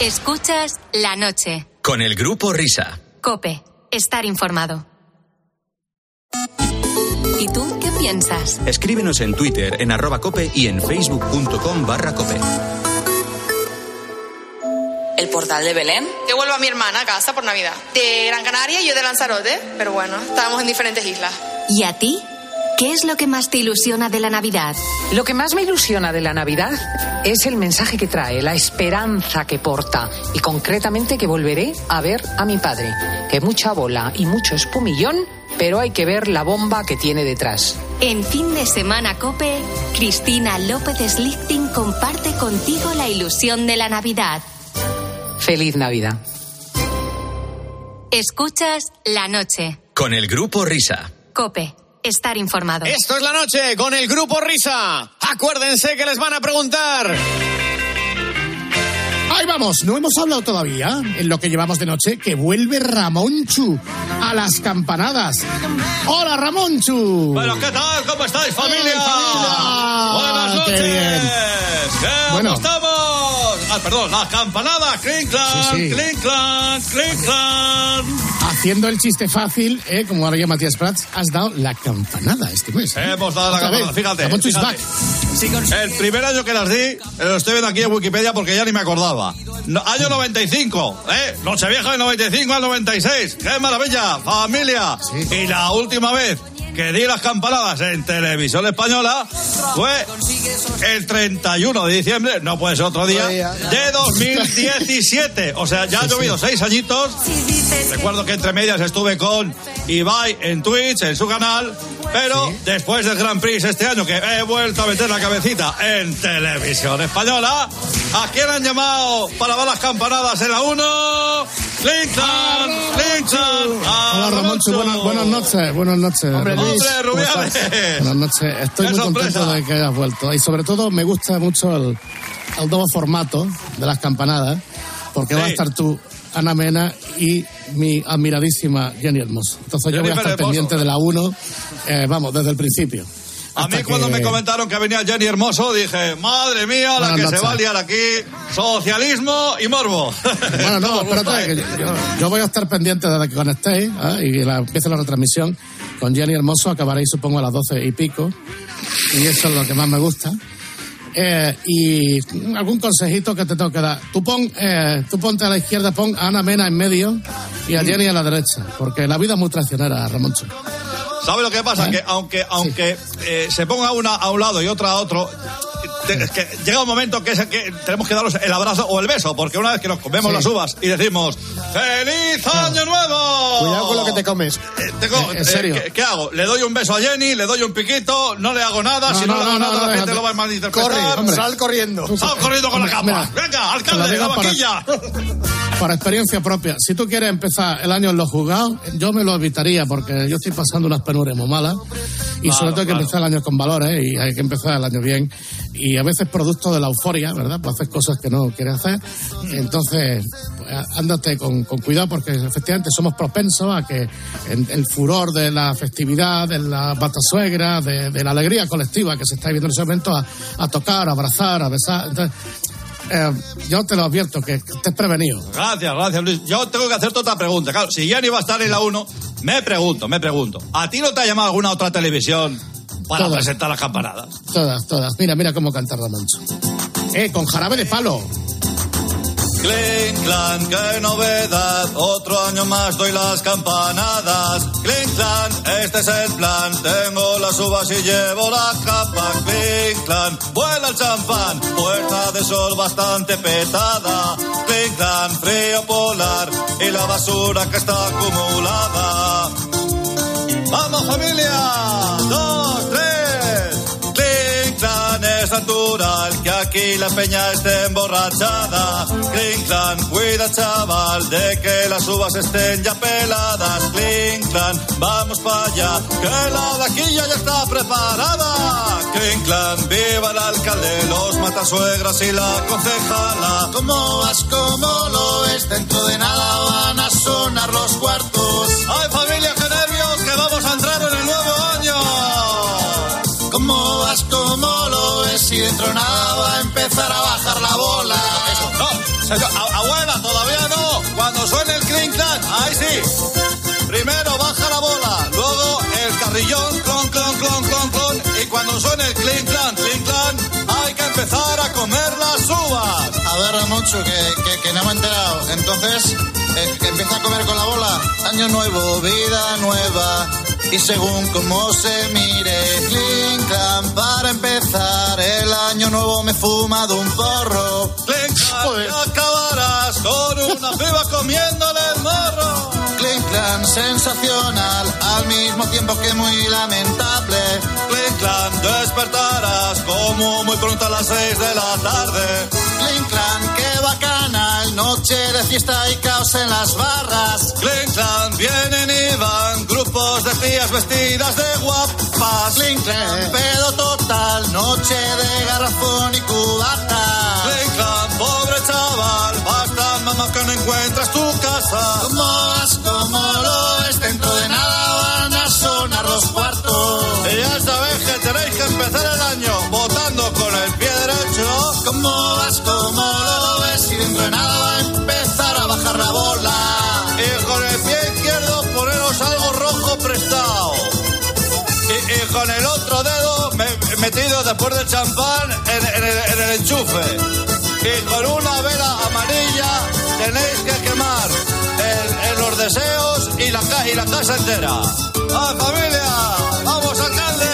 Escuchas la noche. Con el grupo Risa. Cope, estar informado. ¿Y tú qué piensas? Escríbenos en Twitter, en arroba cope y en facebook.com barra cope. El portal de Belén. Yo vuelvo a mi hermana a casa por Navidad. De Gran Canaria y yo de Lanzarote, pero bueno, estábamos en diferentes islas. ¿Y a ti? ¿Qué es lo que más te ilusiona de la Navidad? Lo que más me ilusiona de la Navidad es el mensaje que trae, la esperanza que porta y concretamente que volveré a ver a mi padre. Que mucha bola y mucho espumillón, pero hay que ver la bomba que tiene detrás. En fin de semana Cope, Cristina López Slichting comparte contigo la ilusión de la Navidad. Feliz Navidad. Escuchas la noche. Con el grupo Risa. Cope, estar informado. Esto es la noche con el grupo Risa. Acuérdense que les van a preguntar. Ahí vamos, no hemos hablado todavía en lo que llevamos de noche que vuelve Ramonchu a las campanadas. ¡Hola, Ramonchu! Bueno, ¿qué tal? ¿Cómo estáis, familia? familia! Buenas Qué noches. bien. ¿Qué Bueno. ¿Cómo estamos? Ah, perdón, las campanadas. Clink, clan, Sí, sí. clink, clan, clink, clan. Haciendo el chiste fácil, ¿eh? como ahora ya Matías Prats, has dado la campanada este mes. ¿eh? Hemos dado la campanada, fíjate. El primer año que las di, eh, lo estoy viendo aquí en Wikipedia porque ya ni me acordaba. No- año 95, ¿eh? Nochevieja del 95 al 96. ¡Qué maravilla, familia! Y la última vez que di las campanadas en televisión española fue el 31 de diciembre, no puede ser otro día, de 2017. O sea, ya ha llovido seis añitos. Recuerdo que entre medias estuve con Ibai en Twitch, en su canal, pero después del Grand Prix este año que he vuelto a meter la cabecita en televisión española, ¿a quién han llamado para dar las campanadas en la 1? Clinton, Clinton. Hola, Ramonchu, buenas, buenas noches, buenas noches. Hombre. Luis. Rubiales. Buenas noches, estoy Qué muy sorpresa. contento de que hayas vuelto y sobre todo me gusta mucho el, el nuevo formato de las campanadas, porque va a estar tú, Ana Mena y mi admiradísima Jenny Hermoso. Entonces yo voy a estar Hermoso. pendiente de la 1, eh, vamos, desde el principio. A mí cuando que- me comentaron que venía Jenny Hermoso dije, madre mía, la Buenas que se va a liar aquí, socialismo y morbo. Bueno, no, [LAUGHS] espérate, que yo, yo voy a estar pendiente desde que conectéis ¿eh? y la, empiece la retransmisión con Jenny Hermoso, acabaréis supongo a las doce y pico, y eso es lo que más me gusta. Eh, y algún consejito que te tengo que dar. Tú, pon, eh, tú ponte a la izquierda, pon a Ana Mena en medio y a Jenny a la derecha, porque la vida es muy traicionera, Ramoncho. ¿Sabes lo que pasa? Que aunque, aunque eh, se ponga una a un lado y otra a otro, te- es que llega un momento que, es el que tenemos que darnos el abrazo o el beso, porque una vez que nos comemos Sí. las uvas y decimos ¡Feliz Año Nuevo! Cuidado con lo que te comes. Eh, tengo- Eh, en eh, serio. ¿qué, qué hago? ¿Le doy un beso a Jenny? ¿Le doy un piquito? ¿No le hago nada? No, si no, no, le hago no, nada, no, la gente lo va a malinterpretar. Corre, hombre. Sal corriendo. ¡Sal corriendo con la capa! Mira, ¡Venga, alcalde, la para- vaquilla! [LAUGHS] Por experiencia propia, si tú quieres empezar el año en los juzgados, yo me lo evitaría porque yo estoy pasando unas penurias muy malas y Claro, sobre todo hay que claro. empezar el año con valores y hay que empezar el año bien y a veces producto de la euforia, ¿verdad? Pues haces cosas que no quieres hacer, entonces pues, ándate con, con cuidado porque efectivamente somos propensos a que en el furor de la festividad, de la batasuegra, de, de la alegría colectiva que se está viviendo en ese momento, a, a tocar, a abrazar, a besar. Entonces, eh, yo te lo advierto, que estés prevenido. Gracias, gracias, Luis. Yo tengo que hacerte otra pregunta. Claro, si Jenny va a estar en la 1, me pregunto, me pregunto. ¿A ti no te ha llamado alguna otra televisión para Todas. presentar las campanadas? Todas, todas. Mira, mira cómo canta Ramoncho. Eh, con jarabe de palo. Clink, clan, qué novedad. Otro año más doy las campanadas. Clink, clan, este es el plan. Tengo las uvas y llevo la capa. Clink, clan, vuela el champán. Puerta de sol bastante petada. Clink, clan, frío polar. Y la basura que está acumulada. ¡Vamos familia! ¡Dos, tres! Clink Clan es natural que aquí la peña esté emborrachada. Clink Clan, cuida chaval de que las uvas estén ya peladas. Clink Clan, vamos para allá, que la vaquilla ya está preparada. Clink Clan, viva el alcalde, los matasuegras y la concejala. ¿Cómo vas? ¿Cómo lo es? Dentro de nada van a sonar los cuartos. ¡Ay familia, lo ves? Y dentro de nada va a empezar a bajar la bola. Eso, no, señor, abuela, todavía no. Cuando suene el clink clan, ahí sí. Primero baja la bola, luego el carrillón, clon, clon, clon, clon, clon. Y cuando suene el clink clan, empezar a comer las uvas. A ver, Ramoncho, que, que, que no me he enterado. Entonces, eh, que empieza a comer con la bola. Año nuevo, vida nueva. Y según cómo se mire, clink, clan, para empezar, el año nuevo me he fumado un porro. Clink clan, y acabarás con una piba comiéndole el morro. Clan, sensacional, al mismo tiempo que muy lamentable. Clink clan, despertarás como muy pronto a las seis de la tarde. Clink, clan, qué bacanal, noche de fiesta y caos en las barras. Clink clan, vienen y van grupos de tías vestidas de guapas. Clink, clan, pedo total, noche de garrafón y cubata. Clink clan, pobre chaval, basta mamá que no encuentras tu casa. ¿Cómo vas? ¿Cómo lo ves? Dentro de nada van a sonar los cuartos. Y ya sabéis que tenéis que empezar el año votando con el pie derecho. ¿Cómo vas? ¿Cómo lo ves? Y dentro de nada va a empezar a bajar la bola. Y con el pie izquierdo poneros algo rojo prestado. Y, y con el otro dedo me- metido después del champán en, en el, en el enchufe. Y con una vela amarilla tenéis que quemar deseos y la, ca- y la casa entera. ¡Ah, familia! ¡Vamos, alcalde!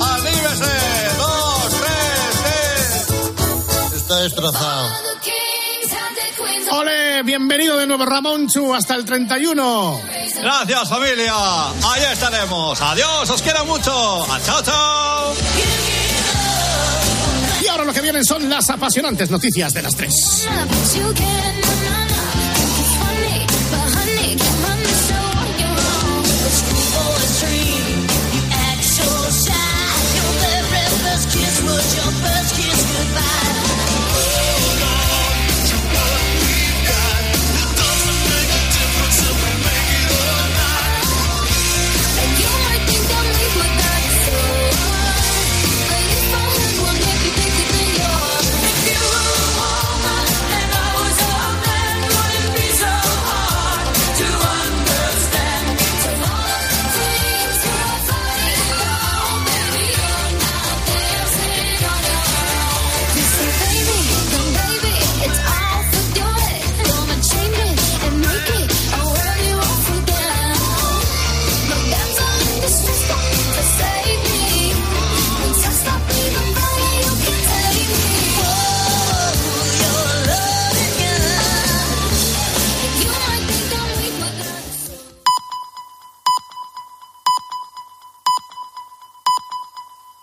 ¡Anímese! ¡Dos, tres, tres! Está destrozado. Ole, bienvenido de nuevo Ramonchu hasta el 31. Gracias, familia. Ahí estaremos. Adiós, os quiero mucho. Ah, ¡Chao, chao! Y ahora lo que vienen son las apasionantes noticias de las tres.